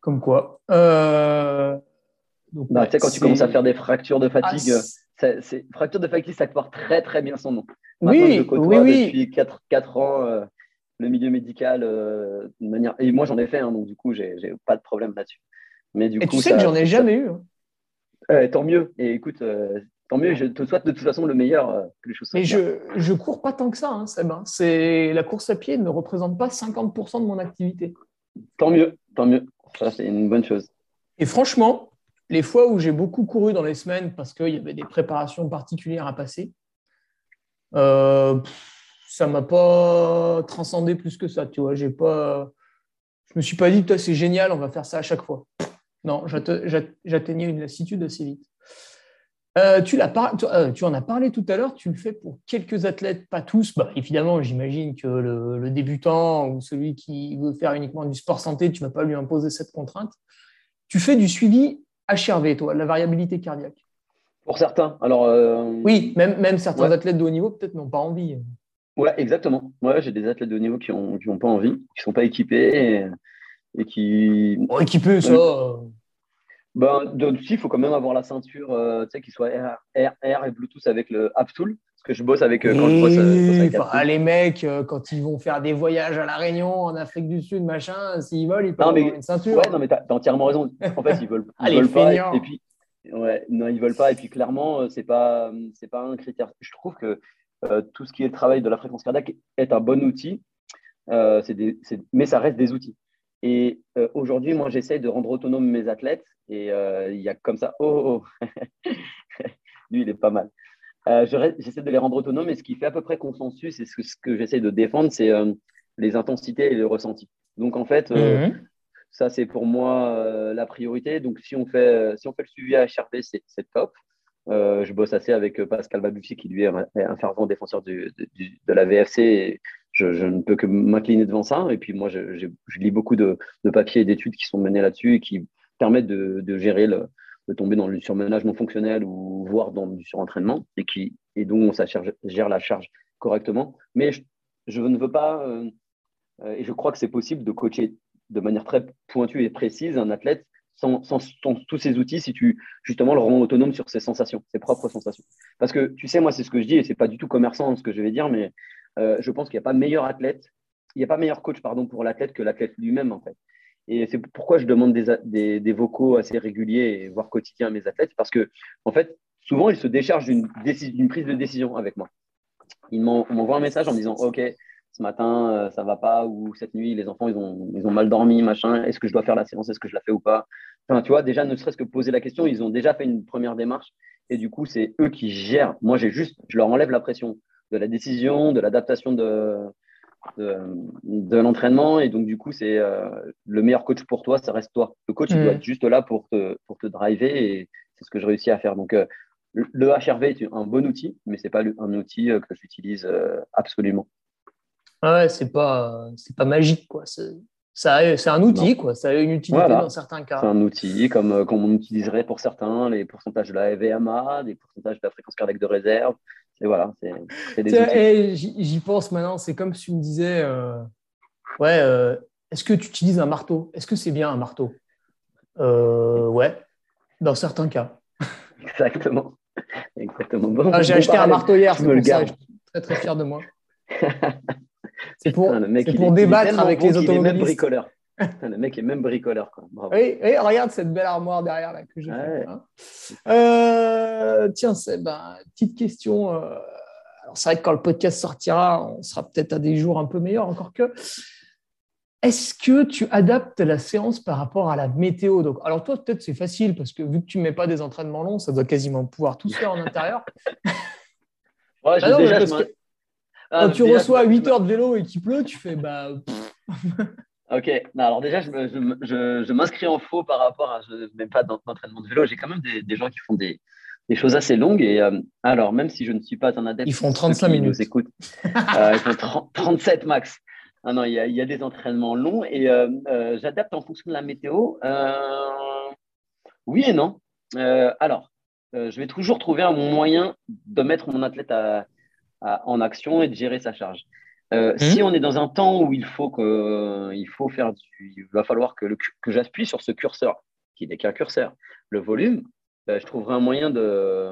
Comme quoi. Donc, bah, tu sais, quand tu commences à faire des fractures de fatigue, ah, c'est fracture de fatigue, ça porte très, très bien son nom oui, je côtoie oui, depuis 4, 4 ans euh, le milieu médical euh, de manière. Et moi, j'en ai fait, hein, donc du coup, j'ai pas de problème là-dessus. Mais du Et coup, tu sais que j'en ai jamais eu. Hein. tant mieux. Et écoute, euh, tant mieux. Je te souhaite de toute façon le meilleur. que les choses Mais je, je cours pas tant que ça, hein, Seb. Hein. C'est la course à pied ne représente pas 50% de mon activité. Tant mieux, tant mieux. Ça, c'est une bonne chose. Et franchement, les fois où j'ai beaucoup couru dans les semaines parce qu'il y avait des préparations particulières à passer, euh, ça m'a pas transcendé plus que ça, tu vois. J'ai pas, je me suis pas dit, c'est génial, on va faire ça à chaque fois. Non, j'atteignais une lassitude assez vite. Euh, tu, euh, tu, en as parlé tout à l'heure, tu le fais pour quelques athlètes, pas tous. Bah, évidemment, j'imagine que le, débutant ou celui qui veut faire uniquement du sport santé, tu ne vas pas lui imposer cette contrainte. Tu fais du suivi HRV, toi, la variabilité cardiaque. Pour certains. Alors, euh, Oui, même, même certains athlètes de haut niveau peut-être n'ont pas envie. Ouais, exactement. Ouais, j'ai des athlètes de haut niveau qui n'ont qui ont pas envie, qui ne sont pas équipés et, qui. Bon, équipés, ça. Euh, ben, il faut quand même avoir la ceinture, euh, tu sais, qui soit R, R, et Bluetooth avec le AppTool. Parce que je bosse avec. quand je bosse, les mecs, quand ils vont faire des voyages à La Réunion, en Afrique du Sud, machin, s'ils veulent, ils peuvent avoir une ceinture. Ouais, non, mais tu as, entièrement raison. En fait, ils veulent, ils veulent pas. Et puis, Ouais, non, ils veulent pas. Et puis clairement, euh, c'est pas, pas un critère. Je trouve que euh, tout ce qui est le travail de la fréquence cardiaque est un bon outil, euh, des, mais ça reste des outils. Et aujourd'hui, moi, j'essaye de rendre autonome mes athlètes. Et il y a comme ça, oh, oh, oh. lui, il est pas mal. j'essaie de les rendre autonomes. Et ce qui fait à peu près consensus, et ce que, j'essaie de défendre, c'est les intensités et les ressentis. Donc, en fait, mmh ça, c'est pour moi euh, la priorité. Donc, si on fait, euh, si on fait le suivi à HRV, c'est top. Euh, je bosse assez avec Pascal Babussi, qui lui est un, fervent défenseur de, la VFC. je, ne peux que m'incliner devant ça. Et puis, moi, je, lis beaucoup de, papiers et d'études qui sont menés là-dessus et qui permettent de, gérer le, de tomber dans le surmenagement fonctionnel ou voire dans du surentraînement et, qui, et dont ça gère la charge correctement. Mais je, ne veux pas, et je crois que c'est possible de coacher de manière très pointue et précise un athlète sans, tous ces outils si tu justement le rends autonome sur ses sensations, ses propres sensations. Parce que tu sais, moi, c'est ce que je dis et c'est pas du tout commerçant ce que je vais dire, mais euh, je pense qu'il n'y a pas meilleur athlète, il n'y a pas meilleur coach pardon, pour l'athlète que l'athlète lui-même en fait. Et c'est pourquoi je demande des, vocaux assez réguliers, voire quotidiens à mes athlètes, parce que en fait, souvent, ils se déchargent d'une prise de décision avec moi. Ils m'envoient un message en me disant, OK, ce matin, euh, ça va pas, ou cette nuit, les enfants, ils ont, ont mal dormi, machin, est-ce que je dois faire la séance, est-ce que je la fais ou pas? Enfin, tu vois, déjà, ne serait-ce que poser la question, ils ont déjà fait une première démarche, et du coup, c'est eux qui gèrent. Moi, j'ai juste, je leur enlève la pression de la décision, de l'adaptation de, de, l'entraînement. Et donc, du coup, c'est le meilleur coach pour toi, ça reste toi. Le coach, il doit mm. être juste là pour te, pour te driver et c'est ce que je réussis à faire. Donc, le HRV est un bon outil, mais ce n'est pas un outil que j'utilise absolument. Ouais, c'est pas, c'est pas magique, quoi. C'est, c'est un outil, quoi. Ça a une utilité dans certains cas. C'est un outil, comme, euh, comme on utiliserait pour certains les pourcentages de la VMA, les pourcentages de la fréquence cardiaque de réserve. Et voilà, c'est, des outils. J'y pense maintenant, c'est comme si tu me disais, euh, ouais, euh, est-ce que tu utilises un marteau? Est-ce que c'est bien un marteau? Ouais, dans certains cas. Exactement. Exactement. Ah, j'ai acheté un marteau hier, c'est ça, je suis très très fier de moi. C'est pour, pour débattre avec les automobilistes. même bricoleur. le mec est même bricoleur. Quoi. Oui, regarde cette belle armoire derrière là, que j'ai hein. euh, tiens, c'est ben, petite question. Euh, c'est vrai que quand le podcast sortira, on sera peut-être à des jours un peu meilleurs, encore que. Est-ce que tu adaptes la séance par rapport à la météo? Donc, Alors toi, peut-être c'est facile parce que vu que tu ne mets pas des entraînements longs, ça doit quasiment pouvoir tout se faire en intérieur. Ouais, bah déjà, quand tu reçois 8 heures de vélo et qu'il pleut, tu fais bah. ok, alors déjà, je, je, m'inscris en faux par rapport à. Je même pas d'entraînement de vélo. J'ai quand même des, gens qui font des, choses assez longues. Et euh, alors, même si je ne suis pas un adepte. Ils font 35 minutes. Nous écoutent, euh, ils font 37 max. Ah non, il y, a, des entraînements longs et euh, j'adapte en fonction de la météo. oui et non. alors, je vais toujours trouver un moyen de mettre mon athlète à, en action et de gérer sa charge. Euh, mmh. Si on est dans un temps où il faut que, il faut faire du, il va falloir que, que j'appuie sur ce curseur, qui n'est qu'un curseur, le volume, euh, je trouverai un moyen de,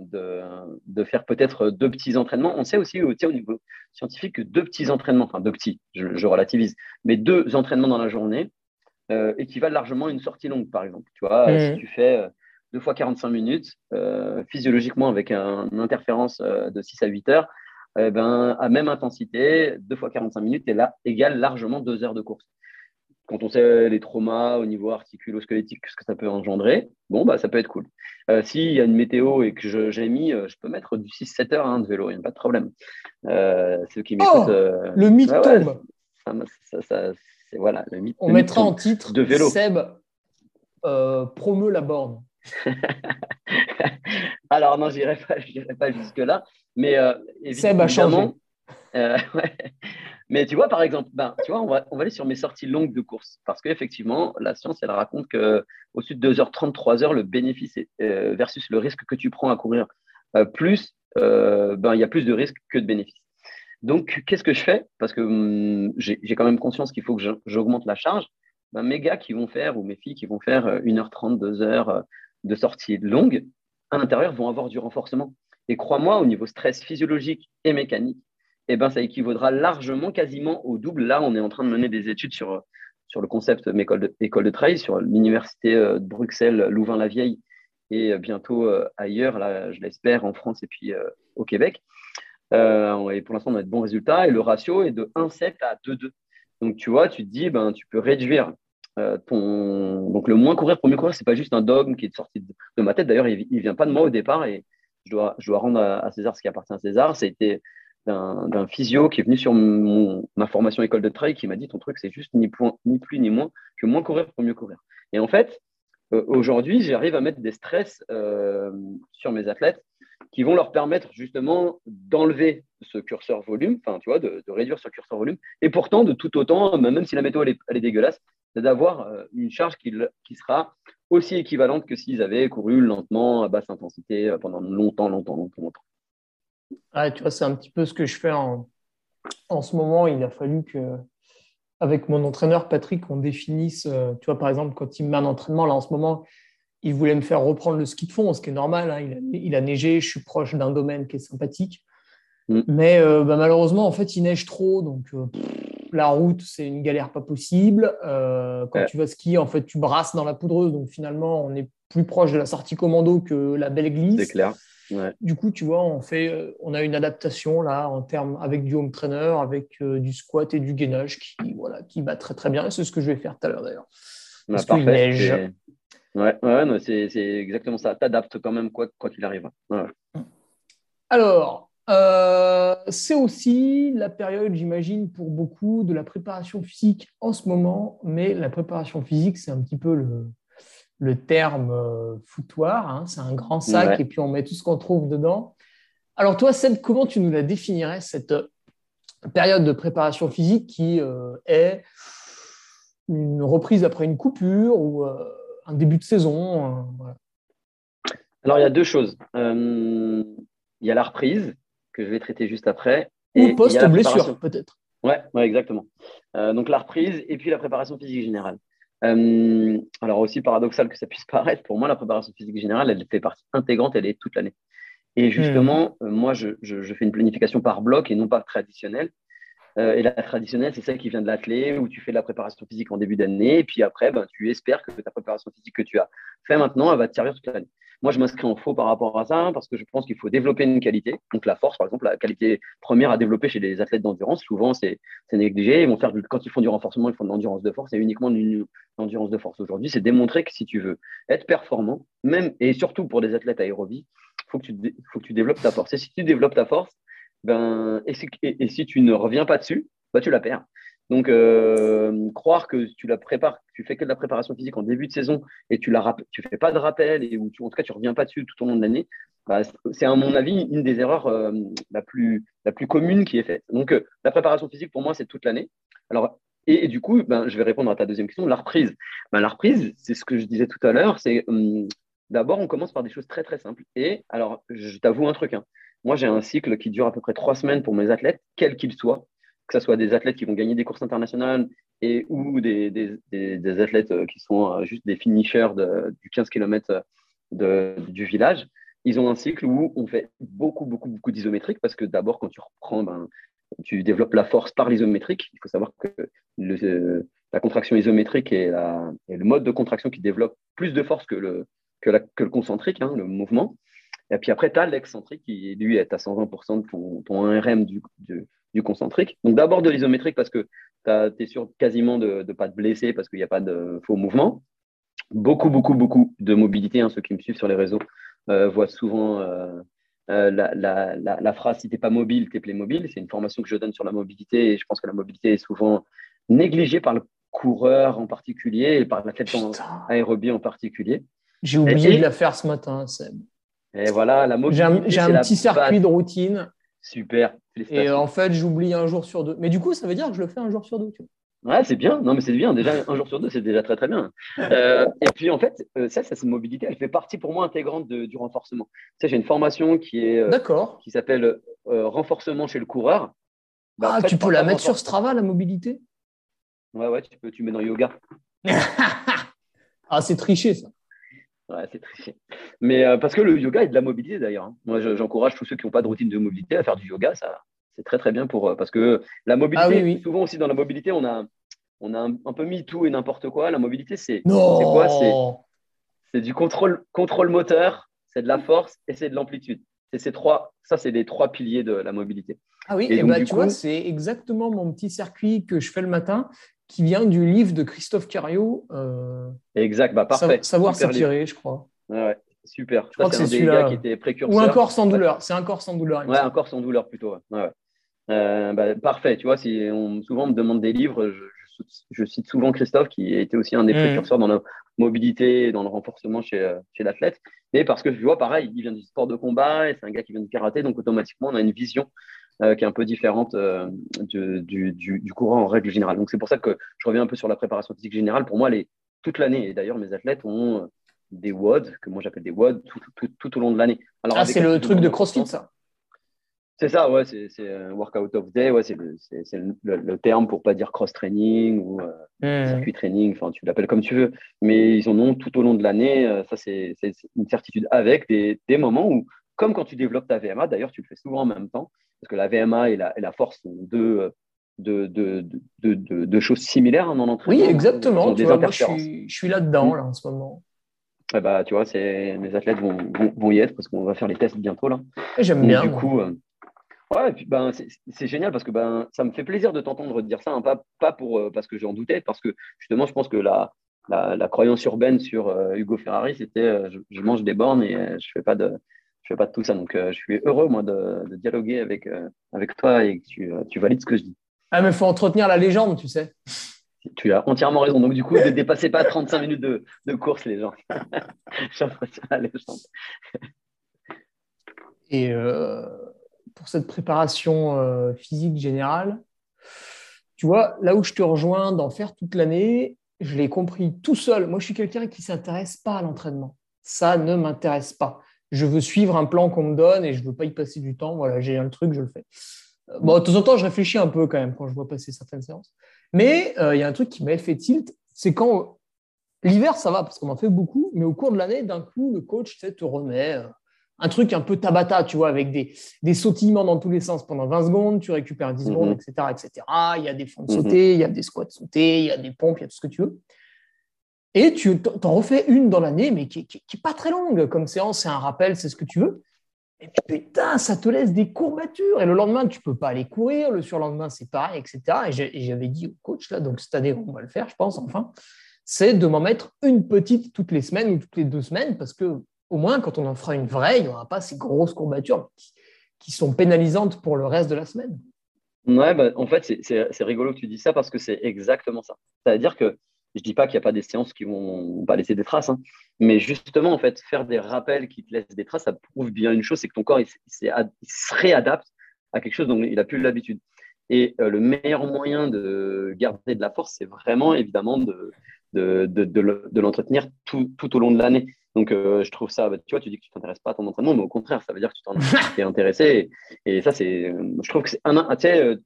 de, de faire peut-être deux petits entraînements. On sait aussi au niveau scientifique que deux petits entraînements, enfin deux petits, je, relativise, mais deux entraînements dans la journée euh, équivalent largement à une sortie longue, par exemple. Tu vois, mmh. si tu fais deux fois 45 minutes, euh, physiologiquement avec une interférence euh, de 6 à 8 heures, eh ben, à même intensité, deux fois 45 minutes est là, égale largement deux heures de course. Quand on sait les traumas au niveau articulo-squelettique, ce que ça peut engendrer, bon, bah, ça peut être cool. Euh, S'il y a une météo et que j'ai mis, je peux mettre du 6-7 heures hein, de vélo, il n'y a pas de problème. ceux qui m'écoutent. Oh, le mythe tombe. voilà, le mythe, on mettra en titre de vélo. Seb promeut la borne. Alors non, je n'irai pas, pas jusque-là. Mais euh, évidemment, euh, Mais tu vois, par exemple, ben, tu vois, on va, on va aller sur mes sorties longues de course. Parce qu'effectivement, la science, elle raconte qu'au-dessus de 2h30, 3h, le bénéfice euh, versus le risque que tu prends à courir, plus, ben, il y a plus de risques que de bénéfices. Donc, qu'est-ce que je fais? Parce que hum, j'ai quand même conscience qu'il faut que j'augmente la charge. Ben, mes gars qui vont faire, ou mes filles qui vont faire 1h30, 2h, de sortie longue, à l'intérieur, vont avoir du renforcement. Et crois-moi, au niveau stress physiologique et mécanique, eh ben, ça équivaudra largement, quasiment au double. Là, on est en train de mener des études sur, sur le concept école de, école de trail, sur l'université euh, de Bruxelles, Louvain-la-Vieille, et euh, bientôt euh, ailleurs, là, je l'espère, en France et puis au Québec. et pour l'instant, on a de bons résultats, et le ratio est de 1,7 à 2,2. Donc, tu vois, tu te dis, ben, tu peux réduire euh, donc le moins courir pour courir, c'est pas juste un dogme qui est sorti de, ma tête. D'ailleurs, il, ne vient pas de moi au départ et je dois, rendre à, César ce qui appartient à César. C'était d'un physio qui est venu sur ma formation école de trail qui m'a dit ton truc c'est juste ni, plus ni moins que moins courir pour mieux courir. Et en fait, euh, aujourd'hui, j'arrive à mettre des stress euh, sur mes athlètes qui vont leur permettre justement d'enlever ce curseur volume, enfin tu vois, de, réduire ce curseur volume, et pourtant de tout autant, même si la météo elle est dégueulasse, d'avoir euh, une charge qui, sera aussi équivalente que s'ils avaient couru lentement, à basse intensité, euh, pendant longtemps, longtemps, longtemps, longtemps. tu vois, c'est un petit peu ce que je fais en, en ce moment. Il a fallu que, avec mon entraîneur Patrick, on définisse, euh, tu vois, par exemple, quand il me met un entraînement, là en ce moment, il voulait me faire reprendre le ski de fond, ce qui est normal. Hein. il, a, il, a, neigé, je suis proche d'un domaine qui est sympathique. Mm. Mais bah, malheureusement, en fait, il neige trop. Donc, la route, c'est une galère pas possible. Euh, quand tu vas skier, en fait, tu brasses dans la poudreuse. Donc finalement, on est plus proche de la sortie commando que la belle glisse. C'est clair. Du coup, tu vois, on, fait, euh, on a une adaptation là en termes avec du home trainer, avec euh, du squat et du gainage qui, voilà, qui va très très bien. Et c'est ce que je vais faire tout à l'heure d'ailleurs. Bah, Parce qu'il neige. Ouais, ouais c'est exactement ça. Tu adaptes quand même quoi qu'il arrive. Alors, euh, c'est aussi la période, j'imagine, pour beaucoup de la préparation physique en ce moment, mais la préparation physique, c'est un petit peu le, le terme euh, foutoir. Hein. C'est un grand sac et puis on met tout ce qu'on trouve dedans. Alors toi, Seb, comment tu nous la définirais, cette période de préparation physique qui est une reprise après une coupure ou un début de saison Alors, il y a deux choses. il y a la reprise que je vais traiter juste après. Ou post-blessure, peut-être. Ouais, ouais, exactement. Euh, donc la reprise et puis la préparation physique générale. Euh, alors aussi paradoxal que ça puisse paraître, pour moi la préparation physique générale, elle fait partie intégrante, elle est toute l'année. Et justement, hmm. euh, moi je, je, fais une planification par bloc et non pas traditionnelle. Et la traditionnelle, c'est celle qui vient de l'athlète, où tu fais de la préparation physique en début d'année, et puis après, ben, tu espères que ta préparation physique que tu as fait maintenant, elle va te servir toute l'année. Moi, je m'inscris en faux par rapport à ça parce que je pense qu'il faut développer une qualité. Donc, la force, par exemple, la qualité première à développer chez les athlètes d'endurance, souvent, c'est négligé. Ils vont faire quand ils font du renforcement, ils font de l'endurance de force et uniquement de l'endurance de force. Aujourd'hui, c'est démontrer que si tu veux être performant, même et surtout pour des athlètes aérobies, il faut, faut que tu développes ta force. Et si tu développes ta force, ben, et, si, et si tu ne reviens pas dessus, bah, tu la perds. Donc, euh, croire que tu la prépares, tu fais que de la préparation physique en début de saison et tu ne tu fais pas de rappel et ou en tout cas tu reviens pas dessus tout au long de l'année, bah, c'est à mon avis une des erreurs euh, la, plus, la plus commune qui est faite. Donc, euh, la préparation physique pour moi c'est toute l'année. Alors, et, du coup, ben, je vais répondre à ta deuxième question, la reprise. Ben, la reprise, c'est ce que je disais tout à l'heure, c'est hum, d'abord on commence par des choses très très simples. Et alors, je t'avoue un truc. Hein. Moi, j'ai un cycle qui dure à peu près trois semaines pour mes athlètes, quels qu'ils soient que ce soit des athlètes qui vont gagner des courses internationales et ou des, des, athlètes euh, qui sont euh, juste des finishers du 15 km de, du village, ils ont un cycle où on fait beaucoup, beaucoup, beaucoup d'isométrique parce que d'abord, quand tu reprends, ben, tu développes la force par l'isométrique. Il faut savoir que la contraction isométrique est, le mode de contraction qui développe plus de force que le, que le concentrique, hein, le mouvement. Et puis après, tu as l'excentrique qui, lui, est à 120% de ton, ton 1RM du, du concentrique. Donc d'abord de l'isométrique parce que tu es sûr quasiment de ne pas te blesser parce qu'il n'y a pas de faux mouvement. Beaucoup, beaucoup, beaucoup de mobilité. Hein, ceux qui me suivent sur les réseaux euh, voient souvent euh, euh, la, la, la, phrase si tu n'es pas mobile, tu es playmobil. C'est une formation que je donne sur la mobilité et je pense que la mobilité est souvent négligée par le coureur en particulier et par l'athlète aérobie en particulier. J'ai oublié de la faire ce matin, Seb. Et voilà, la mobilité. J'ai un, petit circuit de routine. Super. Et en fait, j'oublie un jour sur deux. Mais du coup, ça veut dire que je le fais un jour sur deux. Tu vois. Ouais, c'est bien. Non, mais c'est bien. Déjà, un jour sur deux, c'est déjà très, très bien. Euh, et puis, en fait, euh, ça, cette mobilité, elle fait partie pour moi intégrante du renforcement. Tu sais, j'ai une formation qui est. Euh, qui s'appelle Renforcement chez le coureur. Bah, ah, tu peux la mettre sur Strava, la mobilité? Ouais, ouais, tu peux. Tu mets dans yoga. ah, c'est triché, ça. Ouais, c'est triché. Mais euh, parce que le yoga est de la mobilité d'ailleurs. Hein. Moi, j'encourage tous ceux qui n'ont pas de routine de mobilité à faire du yoga. Ça, c'est très très bien pour euh, parce que la mobilité. Ah souvent aussi dans la mobilité, on a on a un, peu mis tout et n'importe quoi. La mobilité, c'est quoi? C'est du contrôle contrôle moteur, c'est de la force et c'est de l'amplitude. C'est ces trois. Ça, c'est les trois piliers de la mobilité. Ah oui, et, bah, tu vois, c'est exactement mon petit circuit que je fais le matin qui vient du livre de Christophe Cario. Euh, exact, bah parfait. Savoir s'étirer, je crois. Ouais, super. Je crois que c'est celui-là. qui était précurseur. Ou un corps sans douleur. C'est un corps sans douleur. Ouais, un corps sans douleur plutôt. Ouais. Euh, bah, parfait. Tu vois, si on, souvent on me demande des livres, je, cite souvent Christophe qui été aussi un des mmh. précurseurs dans la mobilité dans le renforcement chez, euh, chez l'athlète. Mais parce que tu vois, pareil, il vient du sport de combat et c'est un gars qui vient du karaté, donc automatiquement on a une vision euh, qui est un peu différente euh, du, du, courant en règle générale. Donc c'est pour ça que je reviens un peu sur la préparation physique générale. Pour moi, les, toute l'année, et d'ailleurs mes athlètes ont euh, des WOD, que moi j'appelle des WOD, tout, tout, tout, au long de l'année. Ah, c'est le truc de CrossFit, ça? C'est ça, ouais, c'est workout of day, ouais, c'est le, le, terme pour pas dire cross-training ou mmh. circuit training, enfin tu l'appelles comme tu veux, mais ils en ont tout au long de l'année, ça c'est une certitude avec des, des, moments où comme quand tu développes ta VMA, d'ailleurs, tu le fais souvent en même temps, parce que la VMA et la, force sont deux, choses similaires dans l'entraînement. Oui, exactement. je suis, là-dedans, là, en ce moment. bah, tu vois, mes athlètes vont, y être parce qu'on va faire les tests bientôt. là. J'aime bien. Du coup, euh, ouais, ben, c'est génial parce que ben, ça me fait plaisir de t'entendre dire ça, hein, pas, pas pour, euh, parce que j'en doutais, parce que justement, je pense que la, la, croyance urbaine sur euh, Hugo Ferrari, c'était je, mange des bornes et je fais pas de je fais pas de tout ça. Donc, je suis heureux, moi, de, dialoguer avec, avec toi et que tu, tu valides ce que je dis. Ah, mais il faut entretenir la légende, tu sais. Tu as entièrement raison. Donc, du coup, ne dépassez pas 35 minutes de, course, les gens. J'entretiens la légende. Et euh, pour cette préparation euh, physique générale, tu vois, là où je te rejoins d'en faire toute l'année, je l'ai compris tout seul. Moi, je suis quelqu'un qui ne s'intéresse pas à l'entraînement. Ça ne m'intéresse pas. Je veux suivre un plan qu'on me donne et je ne veux pas y passer du temps. Voilà, j'ai un truc, je le fais. Bon, de temps en temps, je réfléchis un peu quand même quand je vois passer certaines séances. Mais euh, il y a un truc qui m'a fait tilt, c'est quand l'hiver, ça va parce qu'on en fait beaucoup, mais au cours de l'année, d'un coup, le coach te remet euh, un truc un peu tabata, tu vois, avec des, des, sautillements dans tous les sens pendant 20 secondes, tu récupères 10 secondes, etc., mhm. etc. Il y a des fentes mhm. sautées, il y a des squats sautés, il y a des pompes, il y a tout ce que tu veux. Et tu t'en refais une dans l'année, mais qui n'est pas très longue comme séance, c'est un rappel, c'est ce que tu veux. Et putain, ça te laisse des courbatures. Et le lendemain, tu peux pas aller courir. Le surlendemain, c'est pareil, etc. Et j'avais dit au coach, là, donc cette année, on va le faire, je pense, enfin, c'est de m'en mettre une petite toutes les semaines ou toutes les deux semaines, parce que au moins, quand on en fera une vraie, il n'y aura pas ces grosses courbatures qui, sont pénalisantes pour le reste de la semaine. Ouais, bah, en fait, c'est rigolo que tu dis ça parce que c'est exactement ça. C'est-à-dire que je dis pas qu'il n'y a pas des séances qui vont pas laisser des traces, hein. mais justement, en fait, faire des rappels qui te laissent des traces, ça prouve bien une chose, c'est que ton corps, il, se réadapte à quelque chose dont il n'a plus l'habitude. Et euh, le meilleur moyen de garder de la force, c'est vraiment, évidemment, de, de, de, l'entretenir tout, tout, au long de l'année. Donc, euh, je trouve ça, bah, tu vois, tu dis que tu t'intéresses pas à ton entraînement, mais au contraire, ça veut dire que tu t'en es intéressé. Et, ça, c'est, je trouve que c'est un, tu sais,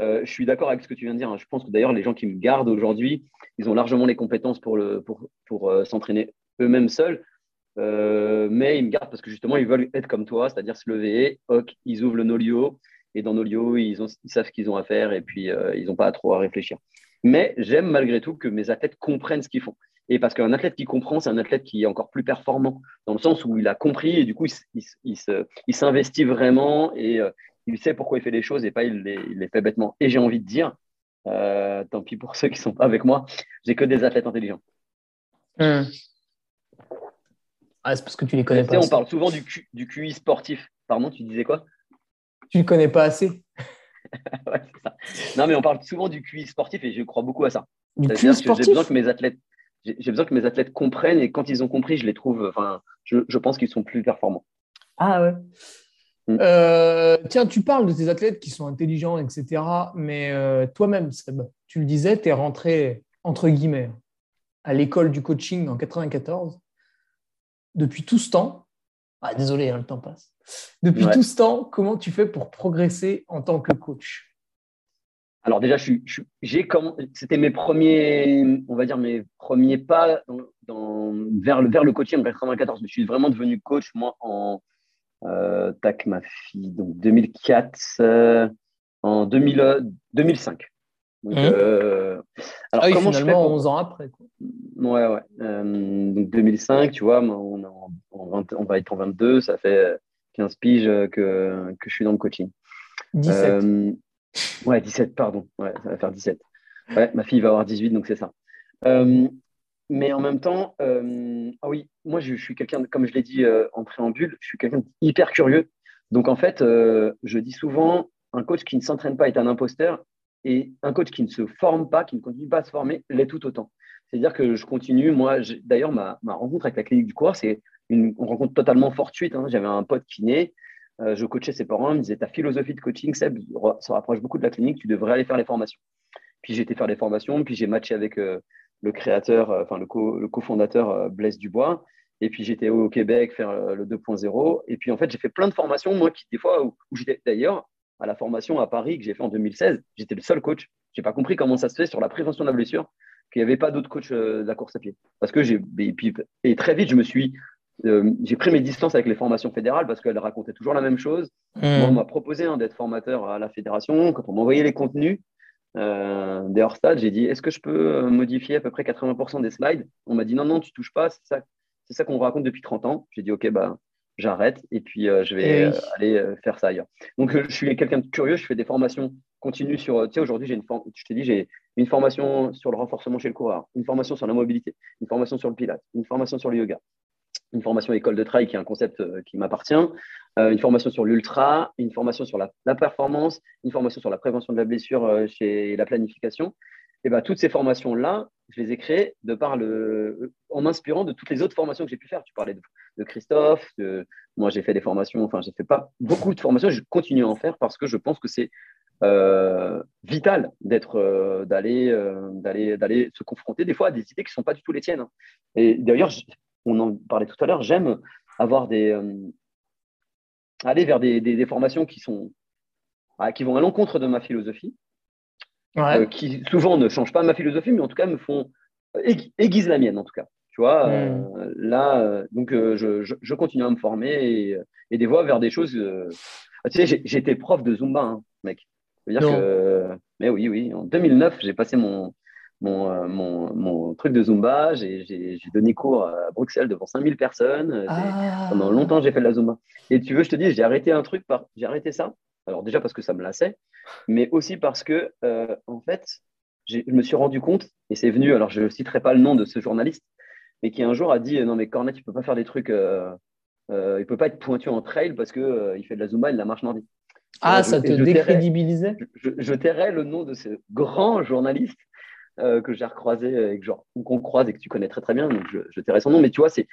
euh, je suis d'accord avec ce que tu viens de dire. Hein. Je pense que d'ailleurs, les gens qui me gardent aujourd'hui, ils ont largement les compétences pour, pour, pour euh, s'entraîner eux-mêmes seuls. Euh, mais ils me gardent parce que justement, ils veulent être comme toi, c'est-à-dire se lever, ils ouvrent le Nolio, et dans Nolio, ils, ont, ils savent ce qu'ils ont à faire, et puis ils n'ont pas trop à réfléchir. Mais j'aime malgré tout que mes athlètes comprennent ce qu'ils font. Et parce qu'un athlète qui comprend, c'est un athlète qui est encore plus performant, dans le sens où il a compris, et du coup, il, il s'investit vraiment, et il sait pourquoi il fait les choses et pas il les, fait bêtement. Et j'ai envie de dire, euh, tant pis pour ceux qui sont pas avec moi, j'ai que des athlètes intelligents. Hmm. Ah, c'est parce que tu les connais pas. on parle souvent du, du QI sportif. Pardon, tu disais quoi? Tu ne connais pas assez. Non, mais on parle souvent du QI sportif et je crois beaucoup à ça. J'ai besoin que mes athlètes j'ai besoin que mes athlètes comprennent et quand ils ont compris, je les trouve, enfin, je, je pense qu'ils sont plus performants. Ah ouais. Mm. Euh, tiens, tu parles de tes athlètes qui sont intelligents, etc. Mais euh, toi-même, Seb, tu le disais, tu es rentré, entre guillemets, à l'école du coaching en 94. Depuis tout ce temps, ah, désolé, hein, le temps passe. Depuis tout ce temps, comment tu fais pour progresser en tant que coach? Alors déjà, j'ai c'était mes premiers, on va dire mes premiers pas dans, vers, le, vers le coaching en 94. Je suis vraiment devenu coach moi en, euh, tac, ma fille, donc 2004, euh, en 2000, 2005. Donc, mmh. euh, alors, ah oui, comment finalement, je fais 11 ans après. Quoi. Ouais, ouais. donc 2005, tu vois, on, on, va être en 22, ça fait 15 piges que, que je suis dans le coaching. 17. ouais, 17, pardon. Ouais, ça va faire 17. Ouais, ma fille va avoir 18, donc c'est ça. Mais en même temps, euh, ah oui, moi je, suis quelqu'un, comme je l'ai dit euh, en préambule, je suis quelqu'un hyper curieux. Donc en fait, euh, je dis souvent, un coach qui ne s'entraîne pas est un imposteur et un coach qui ne se forme pas, qui ne continue pas à se former, l'est tout autant. C'est-à-dire que je continue, moi, d'ailleurs, ma, rencontre avec la clinique du coureur, c'est une, rencontre totalement fortuite. Hein. J'avais un pote qui naît, je coachais ses parents, il me disait, ta philosophie de coaching, Seb, ça rapproche beaucoup de la clinique, tu devrais aller faire les formations. Puis j'ai été faire les formations, puis j'ai matché avec le créateur, euh, enfin le, co cofondateur euh, Blaise Dubois. Et puis j'étais au Québec faire euh, le 2.0. Et puis en fait, j'ai fait plein de formations, moi, qui des fois, où, j'étais d'ailleurs à la formation à Paris que j'ai fait en 2016, j'étais le seul coach. J'ai pas compris comment ça se fait sur la prévention de la blessure, qu'il n'y avait pas d'autres coachs de la course à pied. Parce que j'ai et, puis, et très vite, je me suis j'ai pris mes distances avec les formations fédérales parce qu'elles racontaient toujours la même chose. Mmh. on m'a proposé hein, d'être formateur à la fédération. Quand on m'envoyait les contenus, euh, des hors j'ai dit est-ce que je peux euh, modifier à peu près 80% des slides? On m'a dit non, non, tu touches pas, c'est ça, c'est ça qu'on raconte depuis 30 ans. J'ai dit ok, bah, j'arrête et puis euh, je vais eh aller faire ça ailleurs. Donc je suis quelqu'un de curieux, je fais des formations continues sur. Tu sais, aujourd'hui, j'ai une je t'ai dit, j'ai une formation sur le renforcement chez le coureur, une formation sur la mobilité, une formation sur le pilates, une formation sur le yoga. Une formation école de trail qui est un concept euh, qui m'appartient, euh, une formation sur l'ultra, une formation sur la, performance, une formation sur la prévention de la blessure euh, chez la planification. Et ben, toutes ces formations-là, je les ai créées de par le, en m'inspirant de toutes les autres formations que j'ai pu faire. Tu parlais de, Christophe, moi j'ai fait des formations, enfin j'ai fait pas beaucoup de formations, je continue à en faire parce que je pense que c'est vital d'être, d'aller, d'aller, d'aller se confronter des fois à des idées qui ne sont pas du tout les tiennes. Hein. Et d'ailleurs, on en parlait tout à l'heure, j'aime avoir des. Euh, aller vers des, formations qui, sont, ah, qui vont à l'encontre de ma philosophie, euh, qui souvent ne changent pas ma philosophie, mais en tout cas me font. aiguisent la mienne, en tout cas. Tu vois, euh, hmm. là, donc je, continue à me former et, des voies vers des choses. tu sais, j'étais prof de Zumba, hein, mec. dire que. Mais oui, oui. En 2009, j'ai passé mon, euh, mon, mon, truc de Zumba. J'ai donné cours à Bruxelles devant 5000 personnes. Euh, ah. Pendant longtemps, j'ai fait de la Zumba. Et tu veux, je te dis, j'ai arrêté un truc, par... j'ai arrêté ça. Alors déjà parce que ça me lassait, mais aussi parce que, euh, en fait, je me suis rendu compte, et c'est venu, alors je ne citerai pas le nom de ce journaliste, mais qui un jour a dit, non mais Cornet, tu ne peux pas faire des trucs, il ne peut pas être pointu en trail parce qu'il il fait de la Zumba et de la marche nordique. Ah, ça te décrédibilisait? je, je, tairais le nom de ce grand journaliste euh, que j'ai recroisé et que genre, qu'on croise et que tu connais très très bien, donc je, je tairai. Mais tu vois, c'est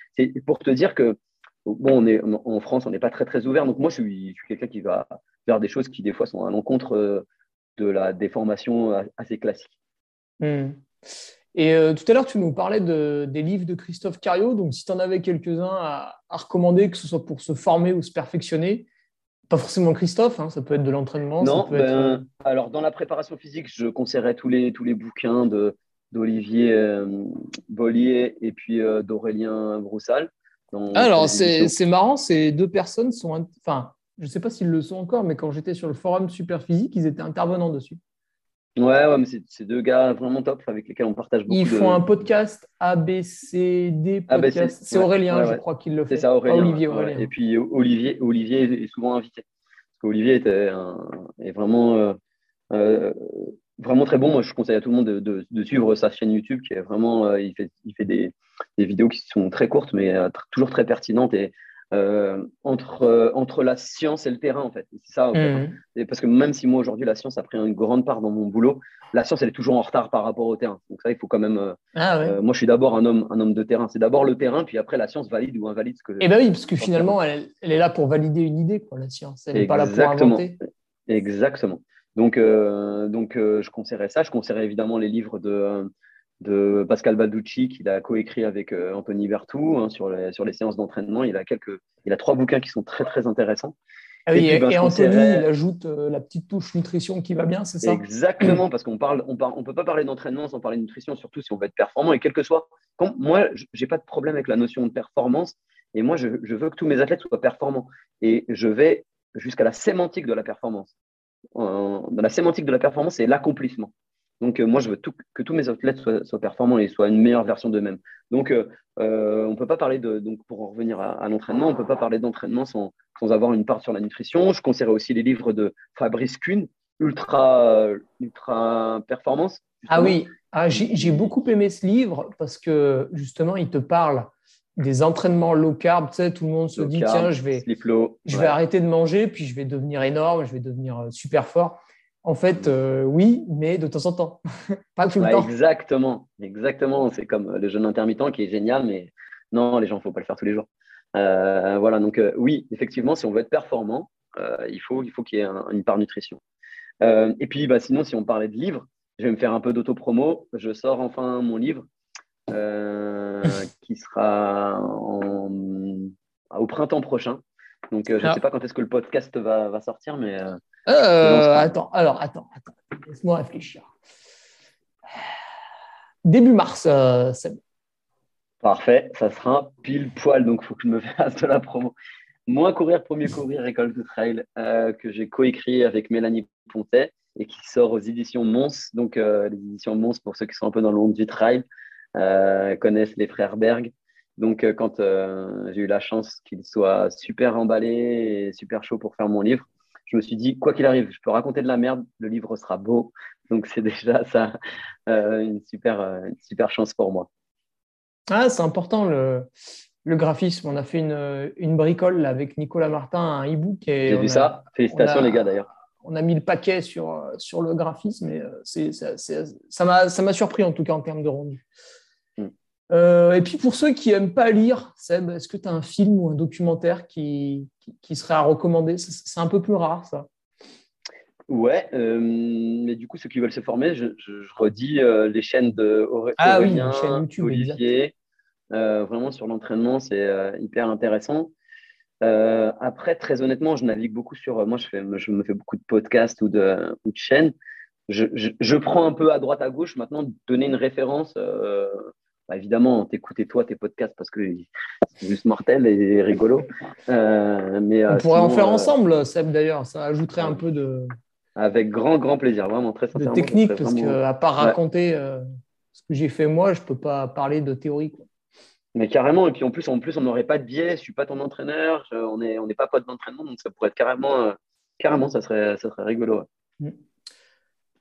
pour te dire que bon, on est en France, on n'est pas très très ouvert. Donc moi, je suis, quelqu'un qui va faire des choses qui des fois sont à l'encontre euh, de la déformation assez classique. Hmm. Et euh, tout à l'heure, tu nous parlais de, des livres de Christophe Cario. Donc, si tu en avais quelques-uns à, recommander, que ce soit pour se former ou se perfectionner, pas forcément Christophe, hein, ça peut être de l'entraînement. Non, ben, euh, alors dans la préparation physique, je conseillerais tous les, tous les bouquins de, d'Olivier euh, Bollier et puis euh, d'Aurélien Broussal. alors c'est, marrant, ces deux personnes sont. Enfin, je ne sais pas s'ils le sont encore, mais quand j'étais sur le forum Superphysique, ils étaient intervenants dessus. Ouais, ouais, mais c'est deux gars vraiment top avec lesquels on partage beaucoup. Ils font un podcast ABCD podcast. C'est Aurélien, je crois qu'il le fait. C'est ça, Aurélien. Olivier, Aurélien. Et puis Olivier, Olivier est souvent invité. Parce qu'Olivier était est vraiment, euh, euh, vraiment très bon. Moi, je conseille à tout le monde de, de, suivre sa chaîne YouTube qui est vraiment. Euh, il fait, il fait des, des, vidéos qui sont très courtes, mais toujours très pertinentes. Et euh, entre, euh, entre la science et le terrain, en fait. C'est ça, mmh. parce que même si moi, aujourd'hui, la science a pris une grande part dans mon boulot, la science, elle est toujours en retard par rapport au terrain. Donc ça, il faut quand même... Euh, ah moi, je suis d'abord un homme, un homme de terrain. C'est d'abord le terrain, puis après, la science valide ou invalide ce que... Eh bien oui, parce que finalement, elle, elle, est là pour valider une idée, quoi, la science. Elle n'est pas là pour inventer. Exactement. Donc, donc je conseillerais ça. Je conseillerais évidemment les livres de de Pascal Balducci qu'il a coécrit avec euh, Anthony Bertou hein, sur, les, sur les séances d'entraînement. Il a quelques, il a trois bouquins qui sont très très intéressants. Ah oui, et, ben, Anthony, il ajoute euh, la petite touche nutrition qui va bien, c'est ça? Exactement, parce qu'on parle, on, on peut pas parler d'entraînement sans parler de nutrition, surtout si on veut être performant. Et quel que soit, moi, j'ai pas de problème avec la notion de performance. Et moi, je, je, veux que tous mes athlètes soient performants. Et je vais jusqu'à la sémantique de la performance. dans la sémantique de la performance, c'est l'accomplissement. Donc, euh, moi, je veux que tous mes athlètes soient, performants et soient une meilleure version d'eux-mêmes. Donc, euh, euh, on ne peut pas parler de, donc pour en revenir à, l'entraînement, on ne peut pas parler d'entraînement sans, avoir une part sur la nutrition. Je conseillerais aussi les livres de Fabrice Kuhn, Ultra, ultra Performance. Ah oui, ah, j'ai beaucoup aimé ce livre parce que justement, il te parle des entraînements low carb. Tu sais, tout le monde se dit, tiens, je vais, je vais arrêter de manger, puis je vais devenir énorme, je vais devenir super fort. En fait, euh, oui, mais de temps en temps, pas tout le temps. Exactement, exactement. C'est comme le jeûne intermittent qui est génial, mais non, les gens, il ne faut pas le faire tous les jours. Euh, voilà, donc euh, oui, effectivement, si on veut être performant, il faut il faut qu'il y ait une part nutrition. et puis, bah, sinon, si on parlait de livres, je vais me faire un peu d'autopromo. Je sors enfin mon livre qui sera au printemps prochain. Donc, je ne ah. sais pas quand est-ce que le podcast va, va sortir, mais euh, attends, alors, attends, attends. Laisse-moi réfléchir. Début mars, euh, c'est Parfait, ça sera pile poil, donc il faut que je me fasse de la promo. Moi, courir, premier courir, école de trail, euh, que j'ai coécrit avec Mélanie Pontet et qui sort aux éditions Mons. Donc, les éditions Mons, pour ceux qui sont un peu dans le monde du trail, connaissent les frères Berg. Donc, quand j'ai eu la chance qu'ils soient super emballés et super chauds pour faire mon livre, je me suis dit, quoi qu'il arrive, je peux raconter de la merde, le livre sera beau. Donc c'est déjà ça euh, une, super, euh, super chance pour moi. Ah, c'est important le, le graphisme. On a fait une, une bricole avec Nicolas Martin, un e-book. J'ai vu ça. Félicitations, les gars, d'ailleurs. On a mis le paquet sur, sur le graphisme et c'est, ça m'a surpris, en tout cas, en termes de rendu. Hmm. et puis, pour ceux qui n'aiment pas lire, Seb, est-ce que tu as un film ou un documentaire qui, qui, serait à recommander? C'est un peu plus rare, ça. Ouais, mais du coup, ceux qui veulent se former, je, redis les chaînes de ah, oui, chaîne YouTube, Olivier. Euh, vraiment sur l'entraînement, c'est euh, hyper intéressant. Euh, après, très honnêtement, je navigue beaucoup sur. Moi, je, fais, je me fais beaucoup de podcasts ou de, ou de chaînes. Je, je, prends un peu à droite, à gauche. Maintenant, donner une référence, bah, évidemment, t'écoutais toi tes podcasts parce que c'est juste mortel et rigolo. mais, On pourrait en faire ensemble, Seb, d'ailleurs. Ça ajouterait un peu de. Avec grand, grand plaisir, vraiment, très sincèrement. De technique, parce qu'à part raconter ce que j'ai fait moi, je ne peux pas parler de théorie. Quoi. Mais carrément, et puis en plus, en plus on n'aurait pas de biais, je ne suis pas ton entraîneur, on n'est on est pas pote d'entraînement, donc ça pourrait être carrément, euh, carrément ça, serait, ça serait rigolo. Mm.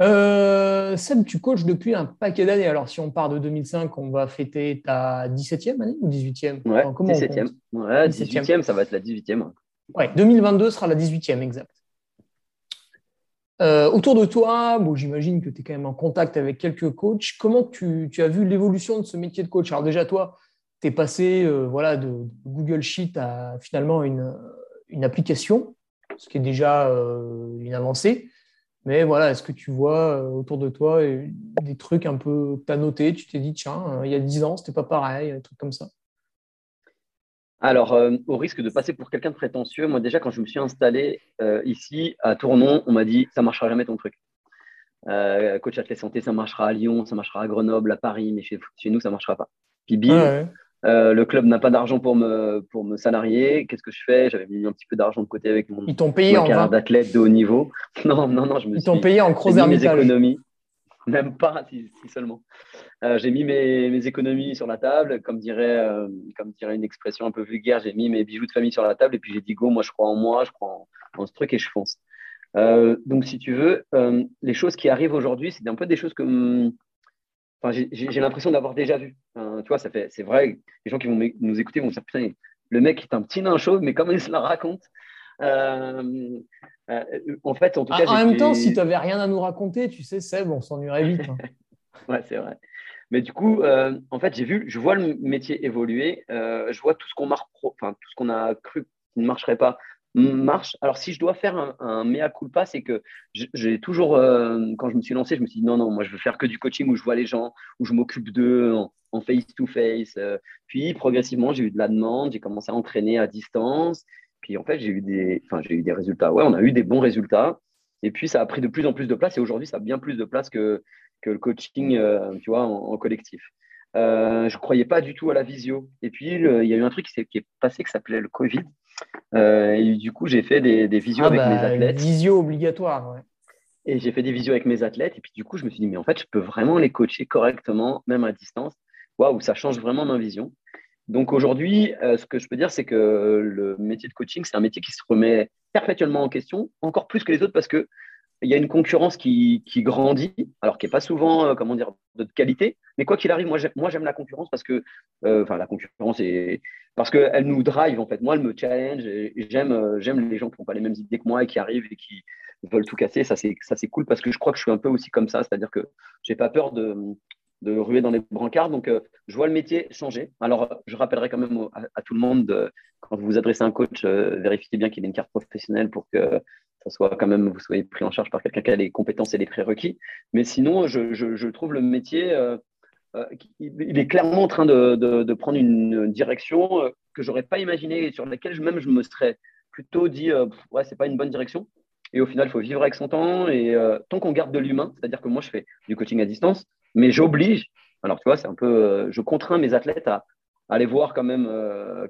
Euh, Seb, tu coaches depuis un paquet d'années. Alors, si on part de 2005, on va fêter ta 17e année ou 18e Ouais, 17e. Ouais, 18e, ça va être la 18e. Ouais, 2022 sera la 18e, exact. Euh, autour de toi, bon, j'imagine que tu es quand même en contact avec quelques coachs. Comment tu, tu as vu l'évolution de ce métier de coach? Alors déjà, toi, tu es passé euh, voilà, de, Google Sheet à finalement une, une application, ce qui est déjà euh, une avancée. Mais voilà, est-ce que tu vois euh, autour de toi des trucs un peu que tu as notés Tu t'es dit, tiens, il y a 10 ans, c'était pas pareil, des trucs comme ça? Alors, au risque de passer pour quelqu'un de prétentieux, moi déjà, quand je me suis installé ici à Tournon, on m'a dit ça marchera jamais ton truc. coach athlète santé, ça marchera à Lyon, ça marchera à Grenoble, à Paris, mais chez, chez nous, ça marchera pas. Puis bim, euh, le club n'a pas d'argent pour me, pour me salarier. Qu'est-ce que je fais? J'avais mis un petit peu d'argent de côté avec mon, Ils t'ont payé en d'athlète de haut niveau. non, non, non, je me Ils t'ont payé en gros mes économies. Même pas, si, seulement. Euh, j'ai mis mes, mes, économies sur la table. Comme dirait, euh, comme dirait une expression un peu vulgaire, j'ai mis mes bijoux de famille sur la table et puis j'ai dit go, moi je crois en moi, je crois en, ce truc et je fonce. donc, si tu veux, les choses qui arrivent aujourd'hui, c'est un peu des choses que hum, j'ai l'impression d'avoir déjà vu. tu vois, ça fait, c'est vrai, les gens qui vont nous écouter vont se dire putain, le mec est un petit nain chauve, mais comment il se la raconte euh, euh, En fait, en tout cas. En même temps, si tu n'avais rien à nous raconter, tu sais, Seb, on s'ennuierait vite. Hein. ouais, c'est vrai. Mais du coup, euh, en fait, j'ai vu, je vois le métier évoluer, je vois tout ce qu'on enfin tout ce qu'on a cru qui ne marcherait pas marche. Alors, si je dois faire un, mea culpa, c'est que j'ai toujours, euh, quand je me suis lancé, je me suis dit non, non, moi je veux faire que du coaching où je vois les gens, où je m'occupe d'eux en face-to-face. Euh. puis, progressivement, j'ai eu de la demande, j'ai commencé à entraîner à distance. Puis, en fait, j'ai eu, des, eu des résultats. Ouais, on a eu des bons résultats. Et puis, ça a pris de plus en plus de place. Et aujourd'hui, ça a bien plus de place que, que le coaching, euh, tu vois, en, collectif. je ne croyais pas du tout à la visio. Et puis, il y a eu un truc qui, qui est passé qui s'appelait le Covid. Euh, et du coup, j'ai fait des, des visios ah avec mes bah, athlètes. Visio obligatoire, ouais. Et j'ai fait des visios avec mes athlètes. Et puis, du coup, je me suis dit, mais en fait, je peux vraiment les coacher correctement, même à distance. Waouh, ça change vraiment ma vision. Donc, aujourd'hui, euh, ce que je peux dire, c'est que le métier de coaching, c'est un métier qui se remet perpétuellement en question, encore plus que les autres, parce que il y a une concurrence qui, grandit, alors qui n'est pas souvent, euh, comment dire, de qualité. Mais quoi qu'il arrive, moi, j'aime la concurrence parce que, enfin, la concurrence est, parce qu'elle nous drive en fait. Moi, elle me challenge euh, j'aime les gens qui n'ont pas les mêmes idées que moi et qui arrivent et qui veulent tout casser. Ça c'est cool parce que je crois que je suis un peu aussi comme ça, c'est-à-dire que j'ai pas peur de, ruer dans les brancards. Donc, euh, je vois le métier changer. Alors, je rappellerai quand même à, tout le monde, de, quand vous vous adressez à un coach, euh, vérifiez bien qu'il ait une carte professionnelle pour que ça soit quand même, vous soyez pris en charge par quelqu'un qui a les compétences et les prérequis. Mais sinon, je, trouve le métier euh, il est clairement en train de, prendre une direction euh, que j'aurais pas imaginé et sur laquelle même je me serais plutôt dit euh, ouais c'est pas une bonne direction et au final il faut vivre avec son temps et tant qu'on garde de l'humain c'est à dire que moi je fais du coaching à distance mais j'oblige alors tu vois c'est un peu je contrains mes athlètes à, aller voir quand même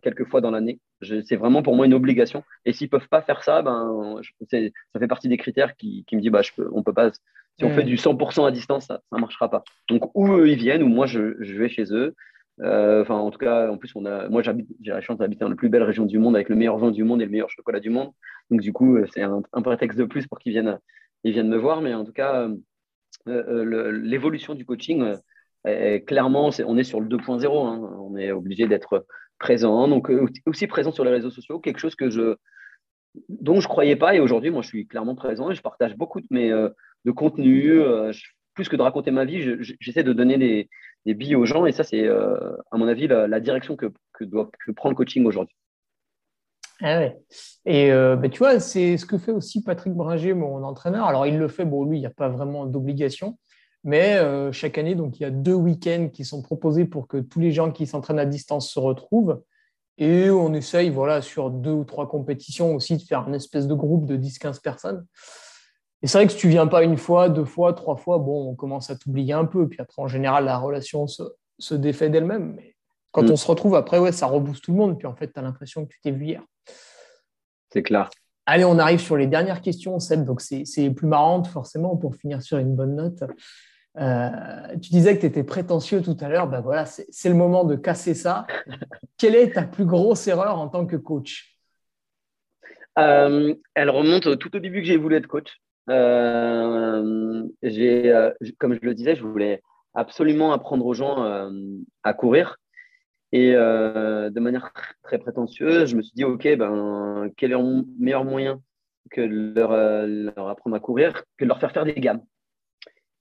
quelques fois dans l'année c'est vraiment pour moi une obligation et s'ils peuvent pas faire ça ben ça fait partie des critères qui, me dit bah je peux, on peut pas si on fait du 100% à distance, ça ne marchera pas. Donc, où eux, ils viennent, ou moi, je, vais chez eux. Euh, enfin, en tout cas, en plus, on a, moi, j'ai la chance d'habiter dans la plus belle région du monde avec le meilleur vin du monde et le meilleur chocolat du monde. Donc, du coup, c'est un, prétexte de plus pour qu'ils viennent, ils viennent me voir. Mais en tout cas, euh, euh, l'évolution du coaching, est, clairement, on est sur le 2.0. Hein. On est obligé d'être présent, donc aussi présent sur les réseaux sociaux, quelque chose que je, dont je ne croyais pas. Et aujourd'hui, moi, je suis clairement présent et je partage beaucoup de mes de contenu. plus que de raconter ma vie, j'essaie de donner des, des, billes aux gens. Et ça, c'est, à mon avis, la, direction que, que doit que prend le coaching aujourd'hui. Ah. Et euh, bah, tu vois, c'est ce que fait aussi Patrick Bringer, mon entraîneur. Alors, il le fait, bon, lui, il n'y a pas vraiment d'obligation, mais euh, chaque année, donc, il y a deux week-ends qui sont proposés pour que tous les gens qui s'entraînent à distance se retrouvent. Et on essaye, voilà, sur deux ou trois compétitions aussi, de faire une espèce de groupe de 10-15 personnes. Et c'est vrai que si tu viens pas une fois, deux fois, trois fois, bon, on commence à t'oublier un peu. Puis après, en général, la relation se, se défait d'elle-même. Mais quand mm. on se retrouve après, ouais, ça rebooste tout le monde. Puis en fait, tu as l'impression que tu t'es vu hier. C'est clair. Allez, on arrive sur les dernières questions, Seb. Donc, c'est plus marrant, forcément, pour finir sur une bonne note. Euh, tu disais que tu étais prétentieux tout à l'heure. Ben voilà, c'est le moment de casser ça. Quelle est ta plus grosse erreur en tant que coach? Euh, Elle remonte tout au début que j'ai voulu être coach. Euh, comme je le disais, je voulais absolument apprendre aux gens à courir. Et de manière très prétentieuse, je me suis dit, OK, ben, quel est le meilleur moyen que euh, leur apprendre à courir que de leur faire faire des gammes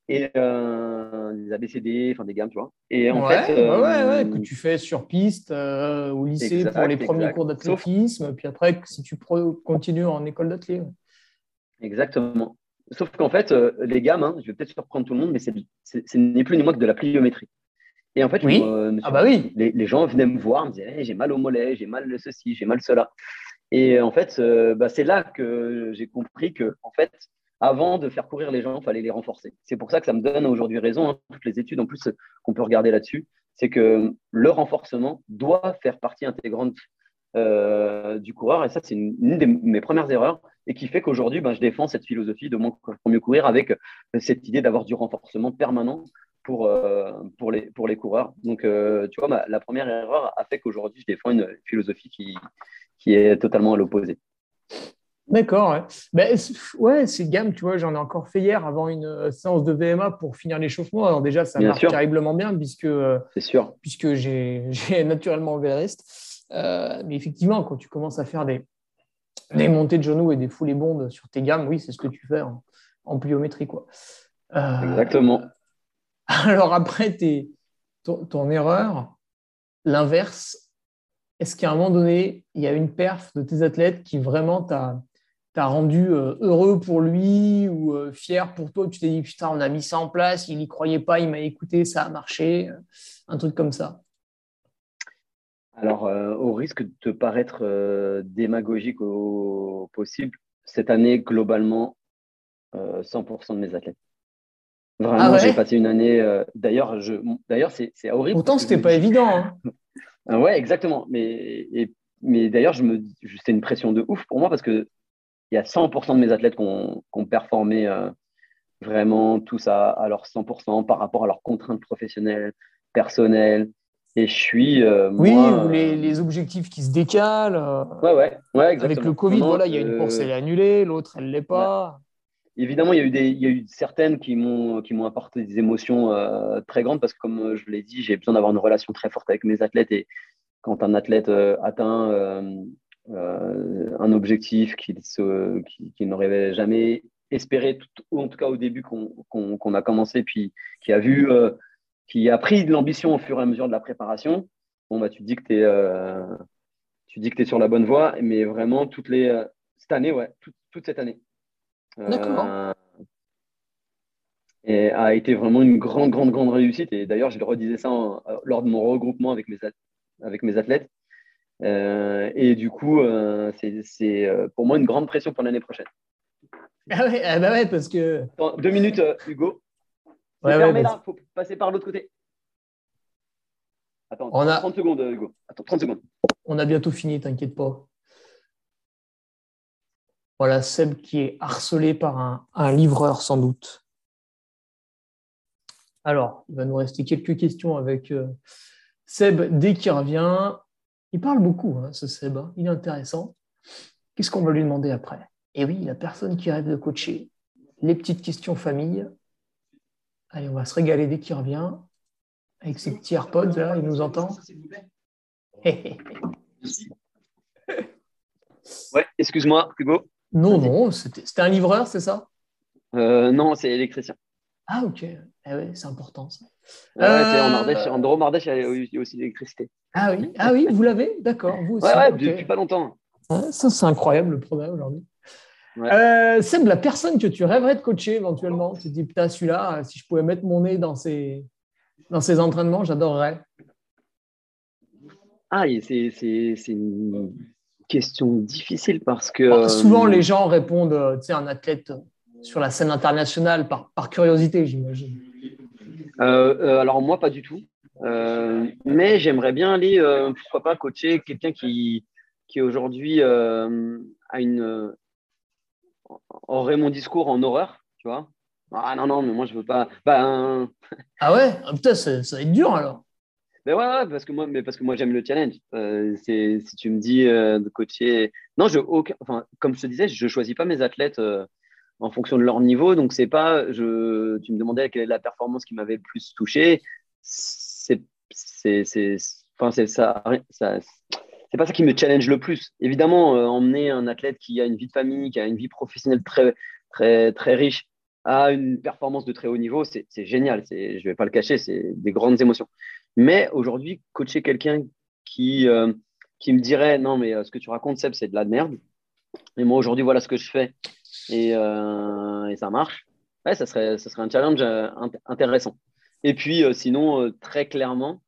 et euh, des ABCD, enfin des gammes, tu vois. Et en fait, ouais, ouais, que tu fais sur piste au lycée pour les premiers cours d'athlétisme, puis après, si tu continues en école d'athlétisme. Exactement. Sauf qu'en fait, les gammes, hein, je vais peut-être surprendre tout le monde, mais ce n'est plus ni moins que de la pliométrie. Et en fait, oui. ah bah oui. les, gens venaient me voir, me disaient j'ai mal au mollet, j'ai mal ceci, j'ai mal cela. Et en fait, euh, bah, c'est là que j'ai compris que, en fait, avant de faire courir les gens, il fallait les renforcer. C'est pour ça que ça me donne aujourd'hui raison, hein, toutes les études en plus qu'on peut regarder là-dessus, c'est que le renforcement doit faire partie intégrante euh, du coureur. Et ça, c'est une, de mes premières erreurs et qui fait qu'aujourd'hui, ben, je défends cette philosophie de moins pour mieux courir avec cette idée d'avoir du renforcement permanent pour, euh, pour, les, pour les coureurs. Donc, euh, tu vois, la première erreur a fait qu'aujourd'hui, je défends une philosophie qui, qui est totalement à l'opposé. D'accord. Ouais, ben, ouais c'est gamme, tu vois, j'en ai encore fait hier avant une euh, séance de VMA pour finir l'échauffement. Alors déjà, ça marche terriblement bien puisque, sûr. puisque j'ai naturellement enlevé le reste. mais effectivement, quand tu commences à faire des, des montées de genoux et des foulées bondes sur tes gammes, oui, c'est ce que tu fais en, en pliométrie. Quoi. Exactement. Alors après ton, erreur, l'inverse, est-ce qu'à un moment donné, il y a une perf de tes athlètes qui vraiment t'a rendu euh, heureux pour lui ou euh, fier pour toi Tu t'es dit, putain, on a mis ça en place, il n'y croyait pas, il m'a écouté, ça a marché, euh, un truc comme ça alors, au risque de te paraître démagogique au possible, cette année, globalement, 100% de mes athlètes. Vraiment, ah j'ai passé une année. D'ailleurs, je, d'ailleurs, c'est, c'est horrible. Pourtant, c'était pas évident. Hein. Ah ouais, exactement. Mais, mais d'ailleurs, je me, c'est une pression de ouf pour moi parce que il y a 100% de mes athlètes qui ont, performé euh, vraiment tous à, à leur 100% par rapport à leurs contraintes professionnelles, personnelles. Et je suis. Euh, oui, ou les, les, objectifs qui se décalent. ouais, ouais, ouais, exactement. Avec le Covid, voilà, il y a une course, elle est annulée, l'autre, elle ne l'est pas. Évidemment, il y a eu, des, il y a eu certaines qui m'ont, apporté des émotions euh, très grandes parce que, comme je l'ai dit, j'ai besoin d'avoir une relation très forte avec mes athlètes. Et quand un athlète euh, atteint euh, un objectif qu'il, n'aurait jamais espéré, ou en tout cas au début qu'on, a commencé, puis qui a vu, qui a pris de l'ambition au fur et à mesure de la préparation, bon, bah, tu dis que tu es, tu dis que es sur la bonne voie, mais vraiment, toutes les, cette année, ouais, toute cette année. D'accord. Euh, et a été vraiment une grande, grande, grande réussite. Et d'ailleurs, je le redisais ça euh, lors de mon regroupement avec mes, avec mes athlètes. Euh, et du coup, c'est pour moi une grande pression pour l'année prochaine. Ah ouais, ah bah ouais, parce que. deux minutes, Hugo. Ouais, ouais, là, il faut passer par l'autre côté. Attends, on 30 secondes, Hugo. Attends, 30 secondes. On a bientôt fini, t'inquiète pas. Voilà, Seb qui est harcelé par un, livreur sans doute. Alors, il va nous rester quelques questions avec euh, Seb dès qu'il revient. Il parle beaucoup, hein, ce Seb. Hein. Il est intéressant. Qu'est-ce qu'on va lui demander après? Et oui, la personne qui rêve de coacher. Les petites questions famille. Allez, on va se régaler dès qu'il revient. Avec ses petits AirPods, là, il nous entend. ouais, excuse-moi, Hugo. Non, non, c'était un livreur, c'est ça? Euh, Non, c'est électricien. Ah, ok. Eh ouais, c'est important ça. en Ardèche, en Drôme-Ardèche, il y a aussi l'électricité. Ah oui, ah oui vous l'avez D'accord. Vous aussi, ouais, depuis pas longtemps. ça, c'est incroyable le progrès aujourd'hui. Ouais. Euh, Seb, la personne que tu rêverais de coacher éventuellement, tu te dis, putain, celui-là, si je pouvais mettre mon nez dans ses, dans ses entraînements, j'adorerais. Ah, c'est une question difficile parce que. souvent, les gens répondent, euh, tu sais, un athlète sur la scène internationale par, par curiosité, j'imagine. Euh, alors, moi, pas du tout. mais j'aimerais bien aller, pourquoi pas, coacher quelqu'un qui, qui aujourd'hui a une aurait mon discours en horreur, tu vois. Ah non, non, mais moi je veux pas. Ben... Ah ouais? Ah, Putain, ça, va être dur alors. Ben ouais, ouais, parce que moi, mais parce que moi j'aime le challenge. Euh, c'est si tu me dis euh, de coacher, non, je, aucun, enfin, comme je te disais, je choisis pas mes athlètes euh, en fonction de leur niveau. Donc c'est pas, je, tu me demandais quelle est la performance qui m'avait le plus touché. C'est, c'est, enfin, c'est ça, c'est pas ça qui me challenge le plus. Évidemment, euh, emmener un athlète qui a une vie de famille, qui a une vie professionnelle très, très, très riche, à une performance de très haut niveau, c'est génial. Je vais pas le cacher, c'est des grandes émotions. Mais aujourd'hui, coacher quelqu'un qui, euh, qui me dirait non, mais euh, ce que tu racontes, Seb, c'est de la merde. Et moi, aujourd'hui, voilà ce que je fais et, et ça marche. Ouais, ça serait, ça serait un challenge intéressant. Et puis, sinon, très clairement,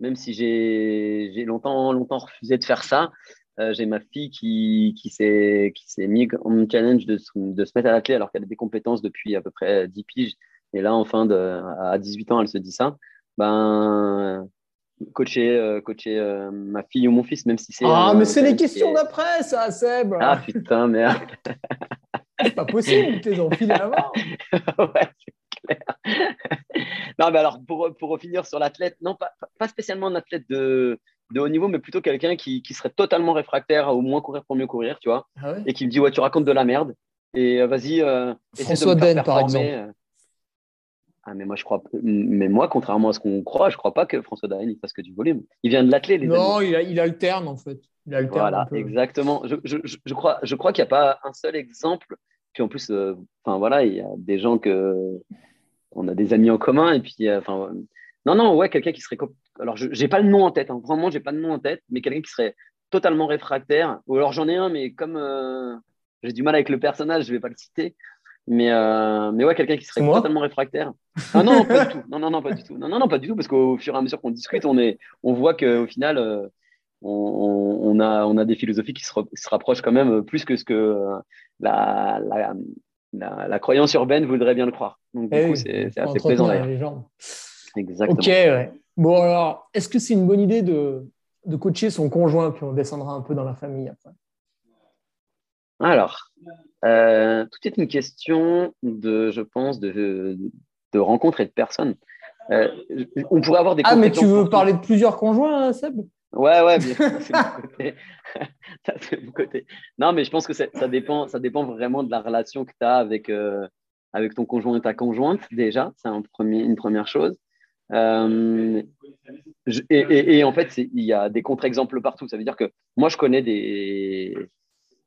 même si j'ai longtemps, longtemps refusé de faire ça. Euh, j'ai ma fille qui, qui s'est mis en challenge de, de, se mettre à la clé alors qu'elle a des compétences depuis à peu près 10 piges. Et là, enfin, de, à 18 ans, elle se dit ça. Ben, coacher, euh, coacher euh, ma fille ou mon fils, même si c'est. Ah, mais c'est les questions d'après, ça, Seb. Ah, putain, merde. c'est pas possible, tu les enfiles avant. ouais, non, mais alors, pour, pour finir sur l'athlète, non, pas, pas, spécialement un athlète de, de haut niveau, mais plutôt quelqu'un qui, qui, serait totalement réfractaire à au moins courir pour mieux courir, tu vois, ah et qui me dit, ouais, tu racontes de la merde, et euh, vas-y, euh, François Den, par exemple. Euh. Ah, mais moi, je crois, mais moi, contrairement à ce qu'on croit, je crois pas que François Den il fasse que du volume. Il vient de l'athlète. Non, il, il, alterne, en fait. Il voilà, exactement. Je, je, je, crois, je crois qu'il n'y a pas un seul exemple. Puis en plus, enfin voilà, il y a des gens que on a des amis en commun et puis euh, enfin non non ouais quelqu'un qui serait alors je j'ai pas le nom en tête hein. vraiment j'ai pas le nom en tête mais quelqu'un qui serait totalement réfractaire. Ou alors j'en ai un mais comme euh, j'ai du mal avec le personnage je vais pas le citer. Mais euh, mais ouais quelqu'un qui serait totalement réfractaire. Ah non, pas du tout. Non non non pas du tout. Non non non pas du tout parce qu'au fur et à mesure qu'on discute on est on voit que au final on, on, a, on a des philosophies qui se, se, rapprochent quand même plus que ce que la, la, la, croyance urbaine voudrait bien le croire. Donc, du eh coup, c'est assez plaisant d'ailleurs. Exactement. Ok, ouais. Bon, alors, est-ce que c'est une bonne idée de, de, coacher son conjoint, puis on descendra un peu dans la famille après? Alors, euh, tout est une question de, je pense, de, de rencontre et de personnes. Euh, on pourrait avoir des. Ah, mais tu veux parler de plusieurs conjoints, Seb? Ouais, ouais, bien c'est mon côté. Non, mais je pense que ça dépend, ça dépend vraiment de la relation que tu as avec, euh, avec ton conjoint et ta conjointe, déjà. C'est un premier, une première chose. Euh, et, et, en fait, il y a des contre-exemples partout. Ça veut dire que moi, je connais des,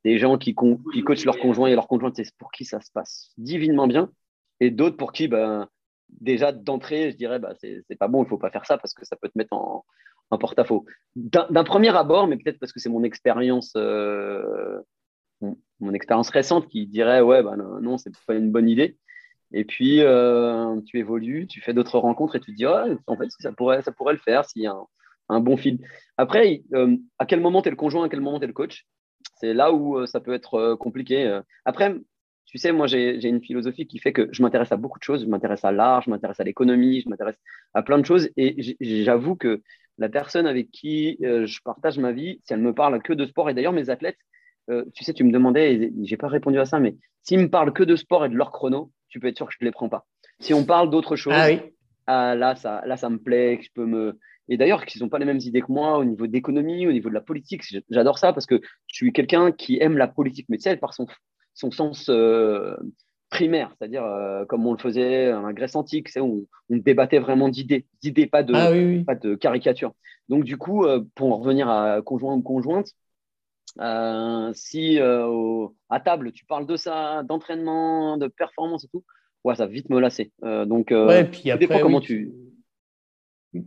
des gens qui, qui coachent leur conjoint et leur conjointe, c'est pour qui ça se passe divinement bien. Et d'autres pour qui, ben, déjà d'entrée, je dirais, bah, c'est pas bon, il faut pas faire ça parce que ça peut te mettre en, porte-à-faux. D'un premier abord, mais peut-être parce que c'est mon expérience, euh, mon, expérience récente qui dirait ouais, bah, non, non c'est pas une bonne idée. Et puis euh, tu évolues, tu fais d'autres rencontres et tu te dis oh, en fait ça pourrait, ça pourrait le faire s'il y a un, bon fil. Après, euh, à quel moment tu es le conjoint, à quel moment tu es le coach? C'est là où ça peut être compliqué. Après, tu sais, moi, j'ai une philosophie qui fait que je m'intéresse à beaucoup de choses. Je m'intéresse à l'art, je m'intéresse à l'économie, je m'intéresse à plein de choses. Et j'avoue que la personne avec qui euh, je partage ma vie, si elle me parle que de sport, et d'ailleurs mes athlètes, euh, tu sais, tu me demandais, et j'ai pas répondu à ça, mais s'ils me parlent que de sport et de leur chrono, tu peux être sûr que je ne les prends pas. Si on parle d'autre chose, ah, ah, là, ça, là, ça me plaît, que je peux me. Et d'ailleurs, qu'ils n'ont pas les mêmes idées que moi au niveau d'économie, au niveau de la politique. J'adore ça parce que je suis quelqu'un qui aime la politique, mais tu sais, par son, son sens, euh, primaire, c'est-à-dire comme on le faisait en Grèce antique, où on, débattait vraiment d'idées, d'idées, pas de, ah pas de caricatures. Donc du coup, pour en revenir à conjoint ou conjointe, si à table tu parles de ça, d'entraînement, de performance et tout, ouais, ça va vite me lasser. donc, ouais, puis après, comment tu...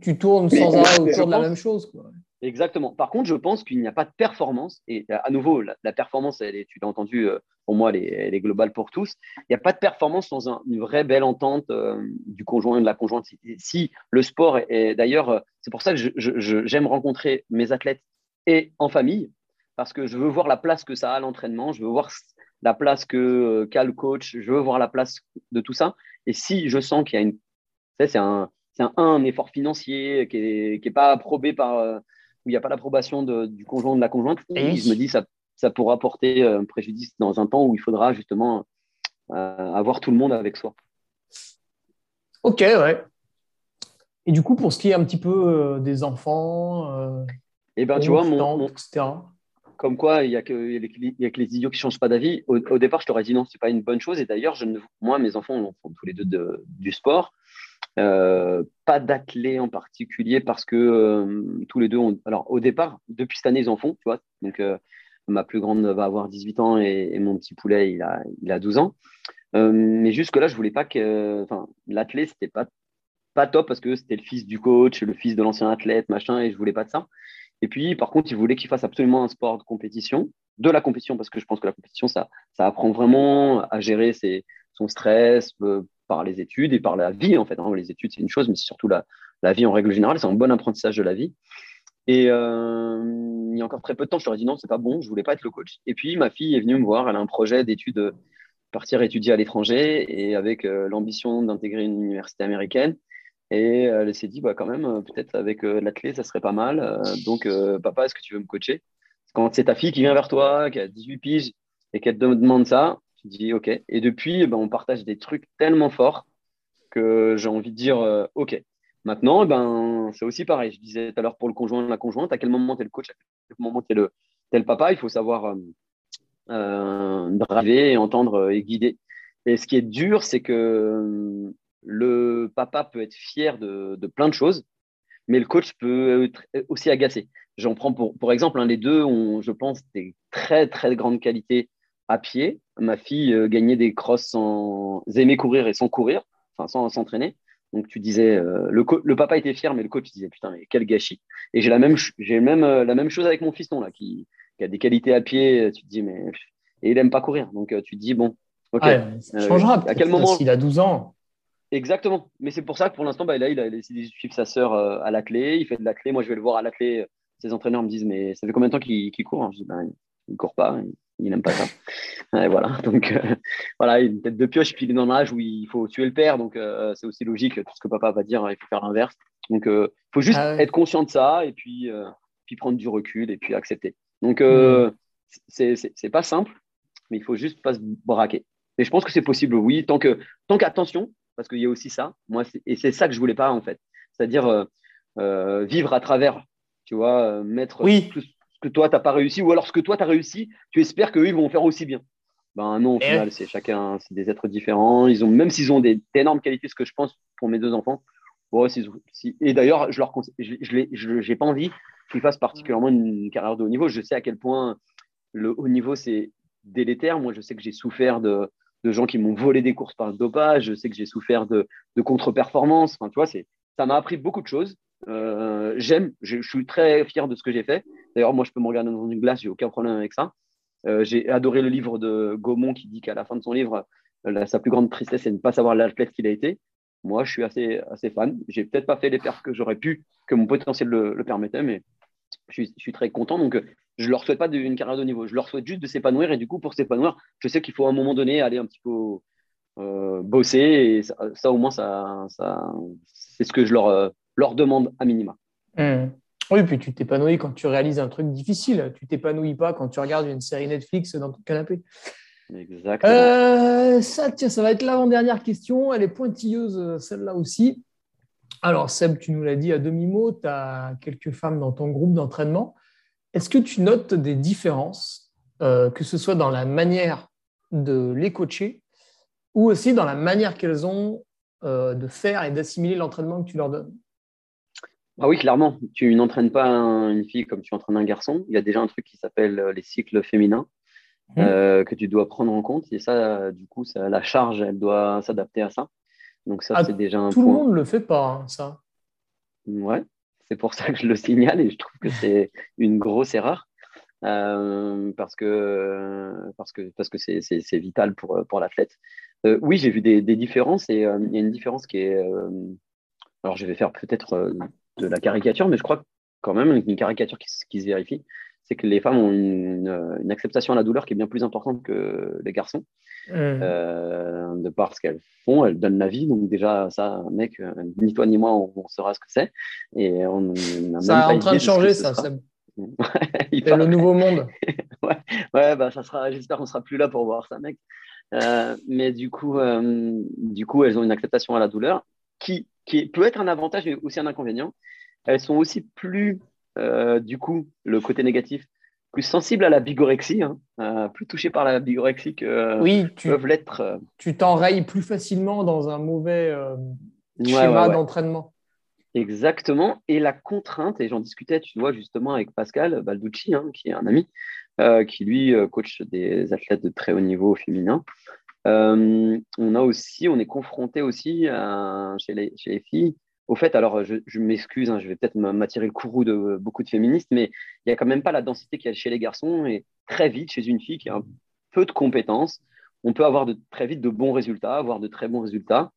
tu tournes sans arrêt autour de la même chose. Quoi. Exactement. Par contre, je pense qu'il n'y a pas de performance. Et à nouveau, la, performance, elle est, tu l'as entendu, euh, pour moi, elle est, globale pour tous. Il n'y a pas de performance sans une vraie belle entente euh, du conjoint et de la conjointe. Si, le sport est, d'ailleurs, euh, c'est pour ça que j'aime rencontrer mes athlètes et en famille, parce que je veux voir la place que ça a à l'entraînement, je veux voir la place que qu'a le coach, je veux voir la place de tout ça. Et si je sens qu'il y a une, c'est un, un, un, effort financier qui n'est qui est pas approbé par où il n'y a pas l'approbation du conjoint ou de la conjointe, et je me dis ça, ça pourra porter un euh, préjudice dans un temps où il faudra justement euh, avoir tout le monde avec soi. Ok, ouais. Et du coup, pour ce qui est un petit peu euh, des enfants, eh ben, tu vois, mon, etc. Comme quoi, il n'y a, que, a que les idiots qui ne changent pas d'avis. Au, départ, je t'aurais dit non, ce n'est pas une bonne chose. Et d'ailleurs, moi, mes enfants font tous les deux du sport. Euh, pas d'athlètes en particulier parce que euh, tous les deux, ont... alors au départ, depuis cette année, ils en font, tu vois. Donc, euh, ma plus grande va avoir 18 ans et, mon petit poulet, il a, il a 12 ans. mais jusque-là, je voulais pas que. Enfin, l'athlète, c'était pas, pas top parce que c'était le fils du coach, le fils de l'ancien athlète, machin, et je voulais pas de ça. Et puis, par contre, il voulait qu'il fasse absolument un sport de compétition, de la compétition, parce que je pense que la compétition, ça, ça apprend vraiment à gérer ses, son stress, par les études et par la vie, en fait. Hein. Les études, c'est une chose, mais c'est surtout la, la, vie en règle générale. C'est un bon apprentissage de la vie. Et euh, il y a encore très peu de temps, je leur ai dit non, c'est pas bon, je voulais pas être le coach. Et puis, ma fille est venue me voir, elle a un projet d'études, partir étudier à l'étranger et avec euh, l'ambition d'intégrer une université américaine. Et elle s'est dit, bah, quand même, peut-être avec euh, l'athlète, ça serait pas mal. donc, papa, est-ce que tu veux me coacher? Quand c'est ta fille qui vient vers toi, qui a 18 piges, et qu'elle te demande ça, dis OK. Et depuis, ben, on partage des trucs tellement forts que j'ai envie de dire euh, OK. Maintenant, eh c'est aussi pareil. Je disais tout à l'heure pour le conjoint, la conjointe, à quel moment tu es le coach, à quel moment tu es le, papa, il faut savoir euh, euh, entendre et guider. Et ce qui est dur, c'est que le papa peut être fier de, plein de choses, mais le coach peut être aussi agacé. J'en prends pour, pour exemple, les deux ont, je pense, des très, très grandes qualités à pied. Ma fille euh, gagnait des crosses sans aimer courir et sans courir, enfin sans s'entraîner. Donc tu disais, euh, le, le, papa était fier, mais le coach disait putain, mais quel gâchis. Et j'ai la même, j'ai même euh, la même chose avec mon fiston là, qui, qui, a des qualités à pied. Tu te dis mais et il aime pas courir, donc tu te dis bon, ok. Ah, ça changera. à quel moment S'il a 12 ans. Exactement. Mais c'est pour ça que pour l'instant, bah, là, il a décidé de suivre sa sœur à la clé. Il fait de la clé. Moi, je vais le voir à la clé. Ses entraîneurs me disent mais ça fait combien de temps qu'il court? Je dis ben, il court pas il n'aime pas ça. voilà, donc euh, voilà, il a une tête de pioche, puis il est dans l'âge où il faut tuer le père, donc euh, c'est aussi logique, tout ce que papa va dire, il faut faire l'inverse. Donc il euh, faut juste ah être conscient de ça et puis, puis prendre du recul et puis accepter. Donc mmh. c'est pas simple, mais il faut juste pas se braquer. Et je pense que c'est possible, oui, tant que tant qu'attention, parce qu'il y a aussi ça, moi, et c'est ça que je voulais pas en fait, c'est-à-dire vivre à travers, tu vois, mettre oui que toi, tu n'as pas réussi, ou alors ce que toi, tu as réussi, tu espères qu'eux, ils vont faire aussi bien. Ben non, au final, c'est chacun, c'est des êtres différents. Ils ont, même s'ils ont des énormes qualités, ce que je pense pour mes deux enfants. et d'ailleurs, je leur je n'ai pas envie qu'ils fassent particulièrement une carrière de haut niveau. Je sais à quel point le haut niveau, c'est délétère. Moi, je sais que j'ai souffert de, de, gens qui m'ont volé des courses par le dopage. Je sais que j'ai souffert de, de contre-performance. Enfin, tu vois, ça m'a appris beaucoup de choses. Euh, j'aime, je, suis très fier de ce que j'ai fait. D'ailleurs, moi, je peux me regarder dans une glace, j'ai aucun problème avec ça. Euh, j'ai adoré le livre de Gaumont qui dit qu'à la fin de son livre, euh, sa plus grande tristesse, c'est de ne pas savoir l'athlète qu'il a été. Moi, je suis assez, assez fan. J'ai peut-être pas fait les perfs que j'aurais pu, que mon potentiel le, permettait, mais je suis, très content. Donc, je leur souhaite pas une carrière de niveau. Je leur souhaite juste de s'épanouir. Et du coup, pour s'épanouir, je sais qu'il faut à un moment donné aller un petit peu bosser. Et ça, au moins, ça, c'est ce que je leur leur demande à minima. Hmm. Oui, puis tu t'épanouis quand tu réalises un truc difficile. Tu t'épanouis pas quand tu regardes une série Netflix dans ton canapé. Exactement. Euh, ça, tiens, ça va être l'avant-dernière question. Elle est pointilleuse, celle-là aussi. Alors, Seb, tu nous l'as dit à demi-mot, tu as quelques femmes dans ton groupe d'entraînement. Est-ce que tu notes des différences, euh, que ce soit dans la manière de les coacher ou aussi dans la manière qu'elles ont euh, de faire et d'assimiler l'entraînement que tu leur donnes? Ah oui, clairement. Tu n'entraînes pas une fille comme tu entraînes un garçon. Il y a déjà un truc qui s'appelle les cycles féminins mmh. que tu dois prendre en compte. Et ça, du coup, ça, la charge, elle doit s'adapter à ça. Donc ça, ah, c'est déjà un Tout le monde ne le fait pas, hein, ça. Ouais, c'est pour ça que je le signale et je trouve que c'est une grosse erreur. Euh, parce que parce que parce que c'est vital pour pour l'athlète. Euh, oui, j'ai vu des, des, différences et euh, il y a une différence qui est alors je vais faire peut-être de la caricature, mais je crois quand même une caricature qui, qui se vérifie, c'est que les femmes ont une, une, acceptation à la douleur qui est bien plus importante que les garçons, mmh. de par ce qu'elles font, elles donnent la vie, donc déjà ça, mec, ni toi ni moi, on, on saura ce que c'est, et on, ça est en train de changer ça. C'est le nouveau monde. ouais, ouais bah, ça sera. J'espère qu'on sera plus là pour voir ça, mec. Euh, mais du coup, euh, du coup, elles ont une acceptation à la douleur qui, qui peut être un avantage, mais aussi un inconvénient. Elles sont aussi plus, euh, du coup, le côté négatif, plus sensibles à la bigorexie, hein, plus touchées par la bigorexie que oui, tu, peuvent l'être. Tu t'enrayes plus facilement dans un mauvais schéma d'entraînement. Exactement. Et la contrainte, et j'en discutais, tu vois, justement avec Pascal Balducci, hein, qui est un ami, euh, qui lui euh, coach des athlètes de très haut niveau féminin. Euh, on a aussi, on est confronté aussi chez, les, filles au fait, alors je, m'excuse, hein, je vais peut-être m'attirer le courroux de beaucoup de féministes, mais il n'y a quand même pas la densité qu'il y a chez les garçons. Et très vite, chez une fille qui a peu de compétences, on peut avoir de, très vite de bons résultats, avoir de très bons résultats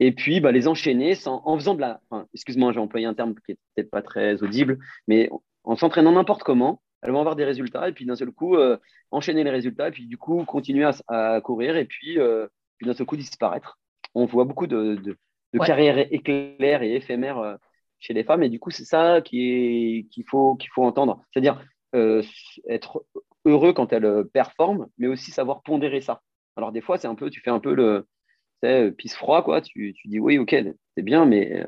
et puis bah, les enchaîner en faisant de la. Excuse-moi, j'ai employé un terme qui n'est peut-être pas très audible, mais en s'entraînant n'importe comment, elles vont avoir des résultats, et puis d'un seul coup, euh, enchaîner les résultats, et puis du coup, continuer à, courir, et puis, euh, puis d'un seul coup, disparaître. On voit beaucoup de, de, carrières éclairs et éphémères euh, chez les femmes, et du coup, c'est ça qu'il faut, qu'il faut entendre. C'est-à-dire être heureux quand elles performent, mais aussi savoir pondérer ça. Alors, des fois, c'est un peu, tu fais un peu le pisse froid, quoi. Tu, tu, dis oui, ok, c'est bien, mais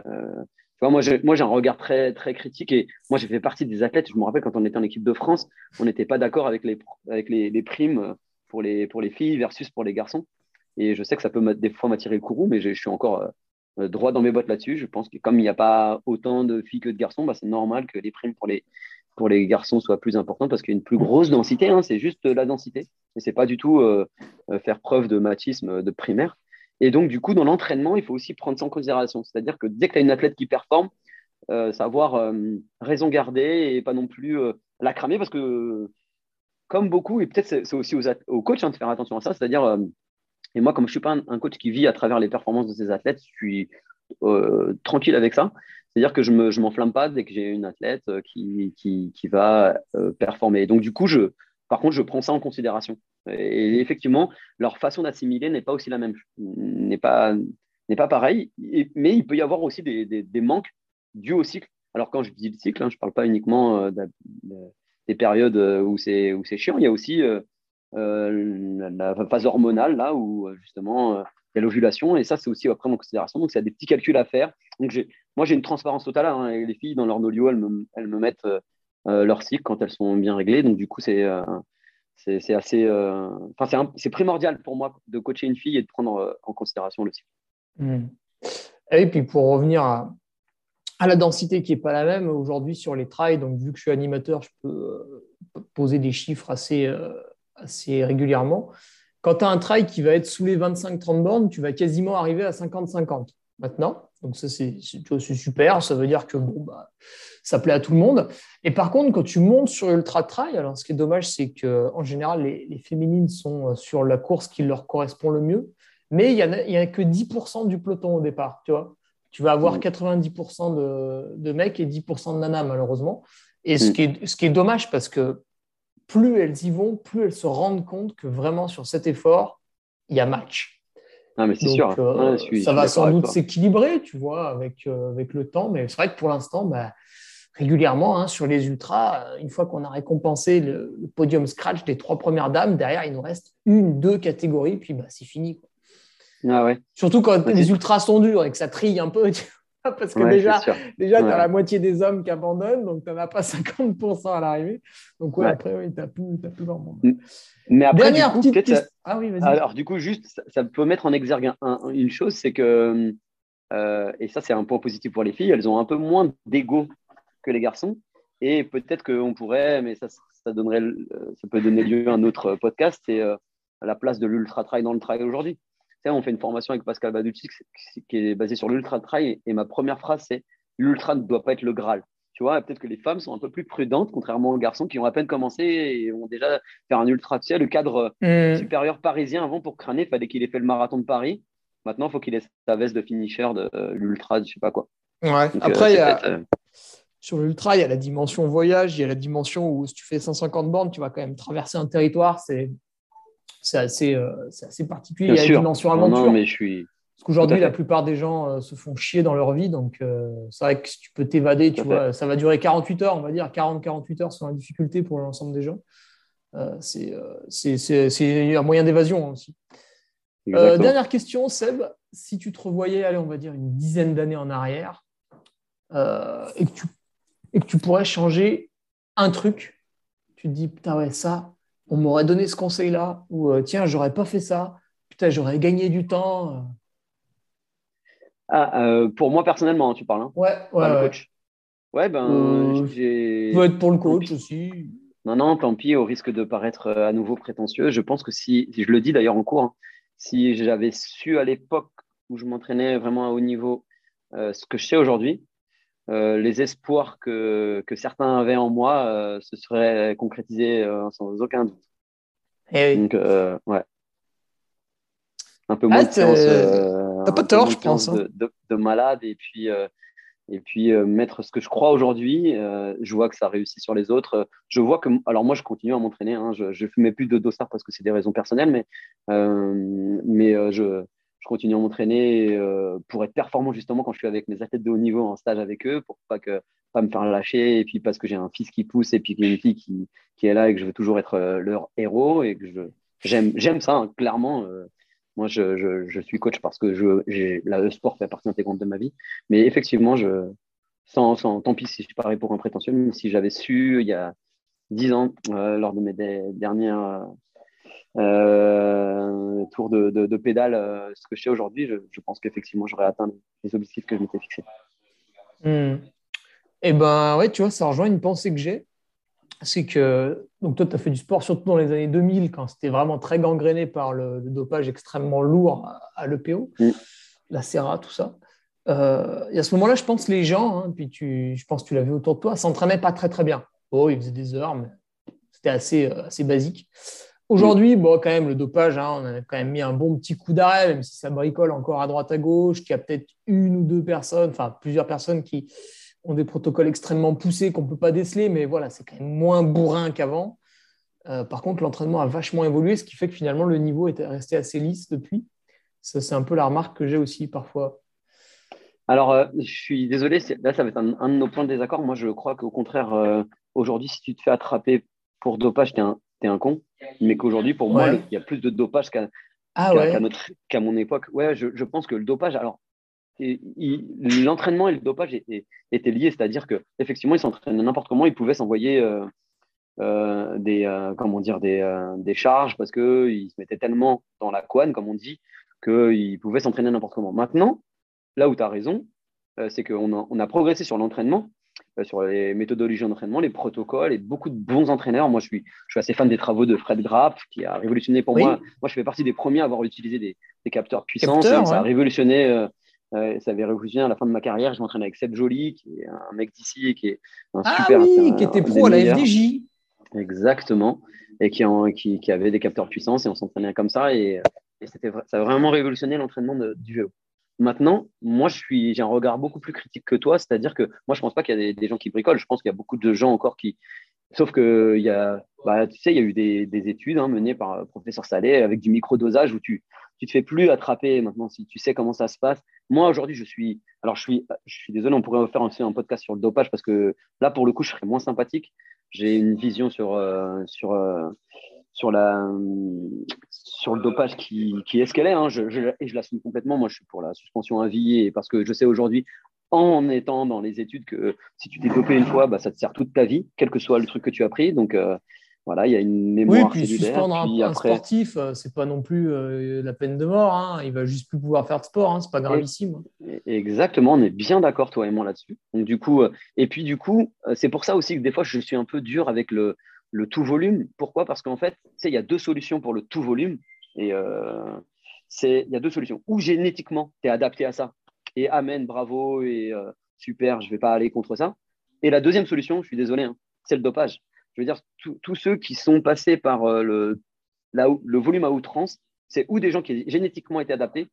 moi, j'ai, un regard très, très critique et moi, j'ai fait partie des athlètes. Je me rappelle quand on était en équipe de France, on n'était pas d'accord avec les, avec les, primes pour les, pour les filles versus pour les garçons. Et je sais que ça peut des fois m'attirer le courroux, mais je suis encore euh, droit dans mes bottes là-dessus. Je pense que comme il n'y a pas autant de filles que de garçons, bah, c'est normal que les primes pour les, pour les garçons soient plus importantes parce qu'il y a une plus grosse densité. Hein, c'est juste la densité. Et c'est pas du tout euh, faire preuve de machisme de primaire. Et donc, du coup, dans l'entraînement, il faut aussi prendre ça en considération. C'est-à-dire que dès que tu as une athlète qui performe, euh, savoir euh, raison garder et pas non plus euh, la cramer parce que, comme beaucoup, et peut-être c'est aussi aux, coachs hein, de faire attention à ça, c'est-à-dire, et moi, comme je ne suis pas un, coach qui vit à travers les performances de ses athlètes, je suis tranquille avec ça. C'est-à-dire que je ne m'enflamme pas dès que j'ai une athlète qui, qui, qui va performer. Donc, du coup, je, par contre, je prends ça en considération. Et effectivement, leur façon d'assimiler n'est pas aussi la même, n'est pas, n'est pas pareil. mais il peut y avoir aussi des, manques dus au cycle. Alors, quand je dis le cycle, hein, je ne parle pas uniquement euh, des périodes euh, où c'est, où c'est chiant. Il y a aussi euh, la phase hormonale, là, où justement, il y a l'ovulation. Et ça, c'est aussi à prendre en considération. Donc, il y a des petits calculs à faire. Donc, moi, j'ai une transparence totale. Hein, les filles, dans leur nolio, elles me, elles me mettent leur cycle quand elles sont bien réglées. Donc, du coup, c'est c'est assez, euh, enfin c'est primordial pour moi de coacher une fille et de prendre euh, en considération le cycle. Hmm. Et puis pour revenir à, la densité qui n'est pas la même aujourd'hui sur les trails, donc vu que je suis animateur, je peux euh, poser des chiffres assez, assez régulièrement. Quand tu as un trail qui va être sous les 25-30 bornes, tu vas quasiment arriver à 50-50 maintenant. Donc ça, c'est super. Ça veut dire que bon, bah, ça plaît à tout le monde. Et par contre, quand tu montes sur Ultra Trail, alors ce qui est dommage, c'est qu'en général, les, féminines sont euh, sur la course qui leur correspond le mieux. Mais il n'y a, a, que 10% du peloton au départ. Tu, vois tu vas avoir 90% de, de, mecs et 10% de nanas, malheureusement. Et ce, mm. qui est, ce qui est dommage parce que plus elles y vont, plus elles se rendent compte que vraiment sur cet effort, il y a match. Ah, mais c'est sûr. Euh, ça va sans doute s'équilibrer, tu vois, avec, euh, avec le temps. Mais c'est vrai que pour l'instant, bah, régulièrement, hein, sur les ultras, euh, une fois qu'on a récompensé le, podium scratch des trois premières dames, derrière, il nous reste une, deux catégories, puis bah, c'est fini. Ah ouais. Surtout quand les ultras sont durs et que ça trille un peu. Parce que déjà, déjà tu as la moitié des hommes qui abandonnent, donc tu n'en as pas 50% à l'arrivée. Donc, ouais, après, oui, tu n'as plus, plus grand monde. Mais après, du coup, ah, oui, Alors, du coup, juste, ça, peut mettre en exergue une chose, c'est que, euh, et ça, c'est un point positif pour les filles, elles ont un peu moins d'ego que les garçons. Et peut-être qu'on pourrait, mais ça, ça, donnerait, ça peut donner lieu à un autre podcast, c'est euh, la place de l'ultra-trail dans le trail aujourd'hui on fait une formation avec Pascal Baducci qui est basée sur l'ultra trail et ma première phrase c'est l'ultra ne doit pas être le Graal. Tu vois, peut-être que les femmes sont un peu plus prudentes, contrairement aux garçons qui ont à peine commencé et ont déjà fait un ultra. Tu sais, le cadre mm. supérieur parisien avant pour crâner, il fallait qu'il ait fait le marathon de Paris. Maintenant, il faut qu'il ait sa veste de finisher de euh, l'ultra, je sais pas quoi. Ouais. Après, euh, euh, sur l'ultra, il y a la dimension voyage, il y a la dimension où si tu fais 150 bornes, tu vas quand même traverser un territoire. C'est c'est assez, euh, assez particulier. il y a une dimension aventure. mais je suis. Parce qu'aujourd'hui, la plupart des gens euh, se font chier dans leur vie. Donc, euh, c'est vrai que si tu peux t'évader, tu vois, ça va durer 48 heures, on va dire 40-48 heures sur la difficulté pour l'ensemble des gens. c'est un moyen d'évasion aussi. dernière question, Seb. Si tu te revoyais, allez, on va dire une dizaine d'années en arrière, et, que tu, et que tu pourrais changer un truc, tu te dis, putain, ouais, ça, on m'aurait donné ce conseil-là, ou euh, tiens, j'aurais pas fait ça, putain, j'aurais gagné du temps. Euh. Ah, euh, pour moi personnellement, tu parles. Hein ouais, ouais. Le coach. Ouais, ben, j'ai. Peut être pour le coach aussi. Non, non, tant pis, au risque de paraître à nouveau prétentieux. Je pense que si, je le dis d'ailleurs en cours, hein, si j'avais su à l'époque où je m'entraînais vraiment à haut niveau ce que je sais aujourd'hui, euh, les espoirs que, que, certains avaient en moi euh, se seraient concrétisés euh, sans aucun doute. Et eh Donc, ouais. Un peu moins de séances. T'as pas tort, je pense. Hein. De, de, malade et puis, et puis mettre ce que je crois aujourd'hui. je vois que ça réussit sur les autres. Je vois que. Alors, moi, je continue à m'entraîner. Hein. je ne fumais plus de dossard parce que c'est des raisons personnelles, mais, mais je je continue à m'entraîner euh, pour être performant justement quand je suis avec mes athlètes de haut niveau en stage avec eux, pour pas que pas me faire lâcher et puis parce que j'ai un fils qui pousse et puis une fille qui, qui, est là et que je veux toujours être euh, leur héros et que je j'aime j'aime ça hein, clairement. Euh, moi, je, je, suis coach parce que je, la, le sport fait partie intégrante de ma vie. Mais effectivement, je, sans, sans, tant pis si je parais pour un prétentieux, même si j'avais su il y a dix ans, lors de mes dernières euh, tour de, de, pédale, euh, ce que je sais aujourd'hui, je, pense qu'effectivement, j'aurais atteint les objectifs que je m'étais fixés. Et eh ben ouais, tu vois, ça rejoint une pensée que j'ai. C'est que, donc toi, tu as fait du sport surtout dans les années 2000, quand c'était vraiment très gangréné par le, dopage extrêmement lourd à, l'EPO, hmm. la Serra, tout ça. Euh, et à ce moment-là, je pense que les gens, hein, puis tu, je pense que tu l'as vu autour de toi, s'entraînaient pas très très bien. Oh, ils faisaient des heures, mais c'était assez, assez basique. Aujourd'hui, bon, quand même, le dopage, hein, on a quand même mis un bon petit coup d'arrêt, même si ça bricole encore à droite à gauche, qu'il y a peut-être une ou deux personnes, enfin plusieurs personnes qui ont des protocoles extrêmement poussés qu'on ne peut pas déceler, mais voilà, c'est quand même moins bourrin qu'avant. Euh, par contre, l'entraînement a vachement évolué, ce qui fait que finalement, le niveau est resté assez lisse depuis. Ça, c'est un peu la remarque que j'ai aussi parfois. Alors, euh, je suis désolé, là, ça va être un, de nos points de désaccord. Moi, je crois qu'au contraire, euh, aujourd'hui, si tu te fais attraper pour dopage, tu es un, un con. Mais qu'aujourd'hui, pour moi, il y a plus de dopage qu'à ah mon époque. Ouais, je, pense que le dopage, alors, l'entraînement et le dopage étaient, liés, c'est-à-dire qu'effectivement, ils s'entraînaient n'importe comment, ils pouvaient s'envoyer euh, euh, des, euh, comment dire, des, des charges parce qu'ils se mettaient tellement dans la couane, comme on dit, qu'ils pouvaient s'entraîner n'importe comment. Maintenant, là où tu as raison, c'est qu'on a, on a progressé sur l'entraînement, sur les méthodologies d'entraînement, les protocoles et beaucoup de bons entraîneurs. Moi, je suis, je suis assez fan des travaux de Fred Graff, qui a révolutionné pour moi. Moi, je fais partie des premiers à avoir utilisé des, des capteurs puissants. Ça a révolutionné. Euh, euh, ça avait révolutionné à la fin de ma carrière. Je m'entraînais avec Seb Joly, qui est un mec d'ici, qui est un ah super. Oui, qui était pro à la FDJ. Exactement. Et qui, en, qui, qui, avait des capteurs puissance et on s'entraînait comme ça. Et, et c'était, ça a vraiment révolutionné l'entraînement du vélo. Maintenant, moi, j'ai un regard beaucoup plus critique que toi, c'est-à-dire que moi, je pense pas qu'il y a des, gens qui bricolent. Je pense qu'il y a beaucoup de gens encore qui, sauf que il y a, bah, tu sais, il y a eu des, études hein, menées par le professeur Salé avec du micro-dosage où tu, tu te fais plus attraper maintenant si tu sais comment ça se passe. Moi, aujourd'hui, je suis, alors je suis, je suis désolé, on pourrait faire un podcast sur le dopage parce que là, pour le coup, je serais moins sympathique. J'ai une vision sur, euh, sur, euh, sur, la, sur le dopage qui, qui est ce qu'elle est. Hein. Je, je, et je l'assume complètement. Moi, je suis pour la suspension à vie et parce que je sais aujourd'hui, en étant dans les études que si tu t'es dopé une fois, bah, ça te sert toute ta vie, quel que soit le truc que tu as pris. Donc euh, voilà, il y a une mémoire oui, puis Suspendre un, sportif, euh, c'est pas non plus euh, la peine de mort. Hein. Il va juste plus pouvoir faire de sport, hein. c'est pas gravissime. Exactement, on est bien d'accord toi et moi là-dessus. Donc du coup, et puis du coup, c'est pour ça aussi que des fois je suis un peu dur avec le, le tout volume. Pourquoi? Parce qu'en fait, il y a deux solutions pour le tout volume. Et c'est il y a deux solutions. Ou génétiquement, tu es adapté à ça et amen, bravo et euh, super, je ne vais pas aller contre ça. Et la deuxième solution, je suis désolé, hein, c'est le dopage. Je veux dire, tous ceux qui sont passés par euh, le, le volume à outrance, c'est ou des gens qui génétiquement été adaptés.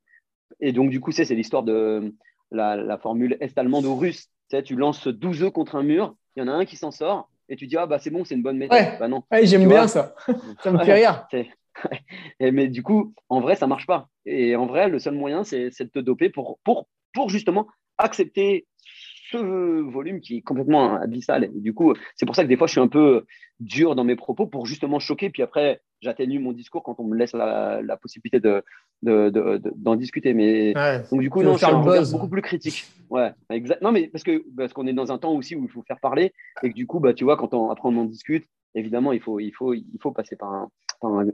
Et donc, du coup, c'est l'histoire de la, formule est-allemande ou russe. Tu, tu lances 12 œufs contre un mur, il y en a un qui s'en sort, et tu dis, ah bah c'est bon, c'est une bonne méthode. Ouais. Bah non. j'aime bien ça. ça me fait rire. mais du coup, en vrai, ça marche pas. Et en vrai, le seul moyen, c'est de te doper pour, pour pour justement accepter ce volume qui est complètement abyssal. Et du coup, c'est pour ça que des fois, je suis un peu dur dans mes propos pour justement choquer. Puis après, j'atténue mon discours quand on me laisse la, possibilité d'en de, de, discuter. Mais donc, du coup, non, je suis beaucoup plus critique. Ouais, exact. Non, mais parce que parce qu'on est dans un temps aussi où il faut faire parler et que du coup, bah, tu vois, quand on, après on en discute, évidemment, il faut, il faut, il faut passer par un, par un,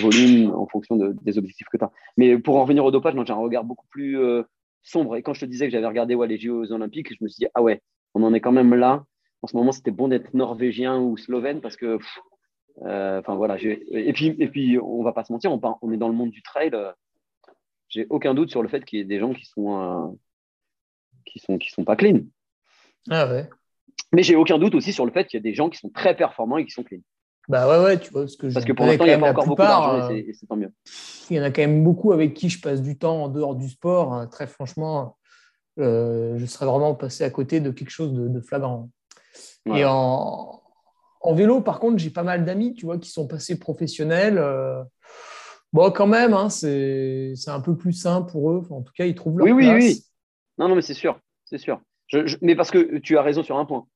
volume en fonction des objectifs que tu as. Mais pour en revenir au dopage, j'ai un regard beaucoup plus euh, sombre. Et quand je te disais que j'avais regardé ouais, les JO olympiques, je me suis dit, ah ouais, on en est quand même là. En ce moment, c'était bon d'être norvégien ou slovène parce que, euh, enfin voilà. Et puis, et puis, on va pas se mentir, on, on est dans le monde du trail. Euh, j'ai aucun doute sur le fait qu'il y ait des gens qui sont, euh, qui sont, qui sont pas clean. Ah ouais. Mais j'ai aucun doute aussi sur le fait qu'il y a des gens qui sont très performants et qui sont clean. Bah ouais, ouais, tu vois, parce que, parce que pour l'instant, il n'y a encore beaucoup d'argent et c'est tant mieux. Il y en a quand même beaucoup avec qui je passe du temps en dehors du sport. Hein. Très franchement, euh, je serais vraiment passé à côté de quelque chose de, flagrant. Et en, en, vélo, par contre, j'ai pas mal d'amis, tu vois, qui sont passés professionnels. Euh, bon, quand même, hein, c'est un peu plus simple pour eux. en tout cas, ils trouvent leur oui, place. Oui, oui, Non, non, mais c'est sûr, c'est sûr. mais parce que tu as raison sur un point.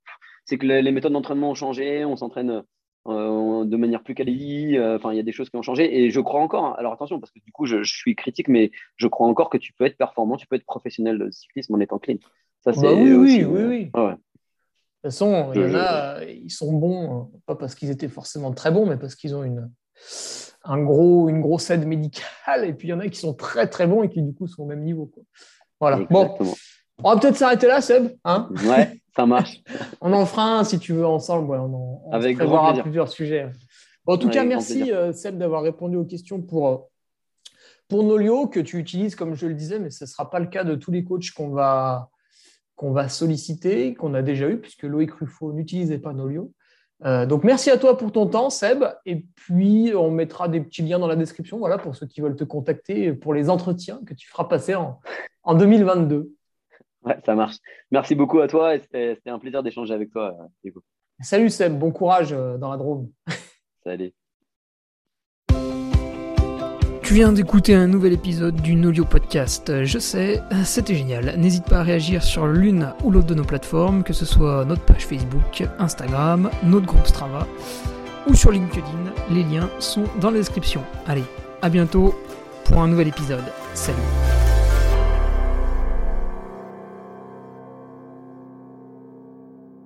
C'est que les méthodes d'entraînement ont changé, on s'entraîne euh, de manière plus quali. Euh, enfin, il y a des choses qui ont changé et je crois encore. Hein. Alors attention, parce que du coup, je, suis critique, mais je crois encore que tu peux être performant, tu peux être professionnel de cyclisme en étant clean. Ça, bah c'est oui, oui, oui, oui. De toute façon, il y en a, ils sont bons, pas parce qu'ils étaient forcément très bons, mais parce qu'ils ont une, un gros, une grosse aide médicale. Et puis il y en a qui sont très très bons et qui du coup sont au même niveau. Quoi. Voilà. Bon, on va peut-être s'arrêter là, Seb. Hein ouais, ça marche. on en fera un si tu veux ensemble. on, on Avec se plusieurs sujets. en tout cas, merci euh, Seb d'avoir répondu aux questions pour, euh, pour Nolio, que tu utilises, comme je le disais, mais ce ne sera pas le cas de tous les coachs qu'on va, qu'on va solliciter, qu'on a déjà eu, puisque Loïc Ruffo n'utilisait pas Nolio. Euh, donc merci à toi pour ton temps, Seb. Et puis on mettra des petits liens dans la description, voilà, pour ceux qui veulent te contacter pour les entretiens que tu feras passer en, en 2022. Ouais, ça marche. Merci beaucoup à toi et c'était un plaisir d'échanger avec toi. Diego. Salut Seb, bon courage euh, dans la Drôme. Salut. Tu viens d'écouter un nouvel épisode du Nolio Podcast. Je sais, c'était génial. N'hésite pas à réagir sur l'une ou l'autre de nos plateformes, que ce soit notre page Facebook, Instagram, notre groupe Strava ou sur LinkedIn. Les liens sont dans la description. Allez, à bientôt pour un nouvel épisode. Salut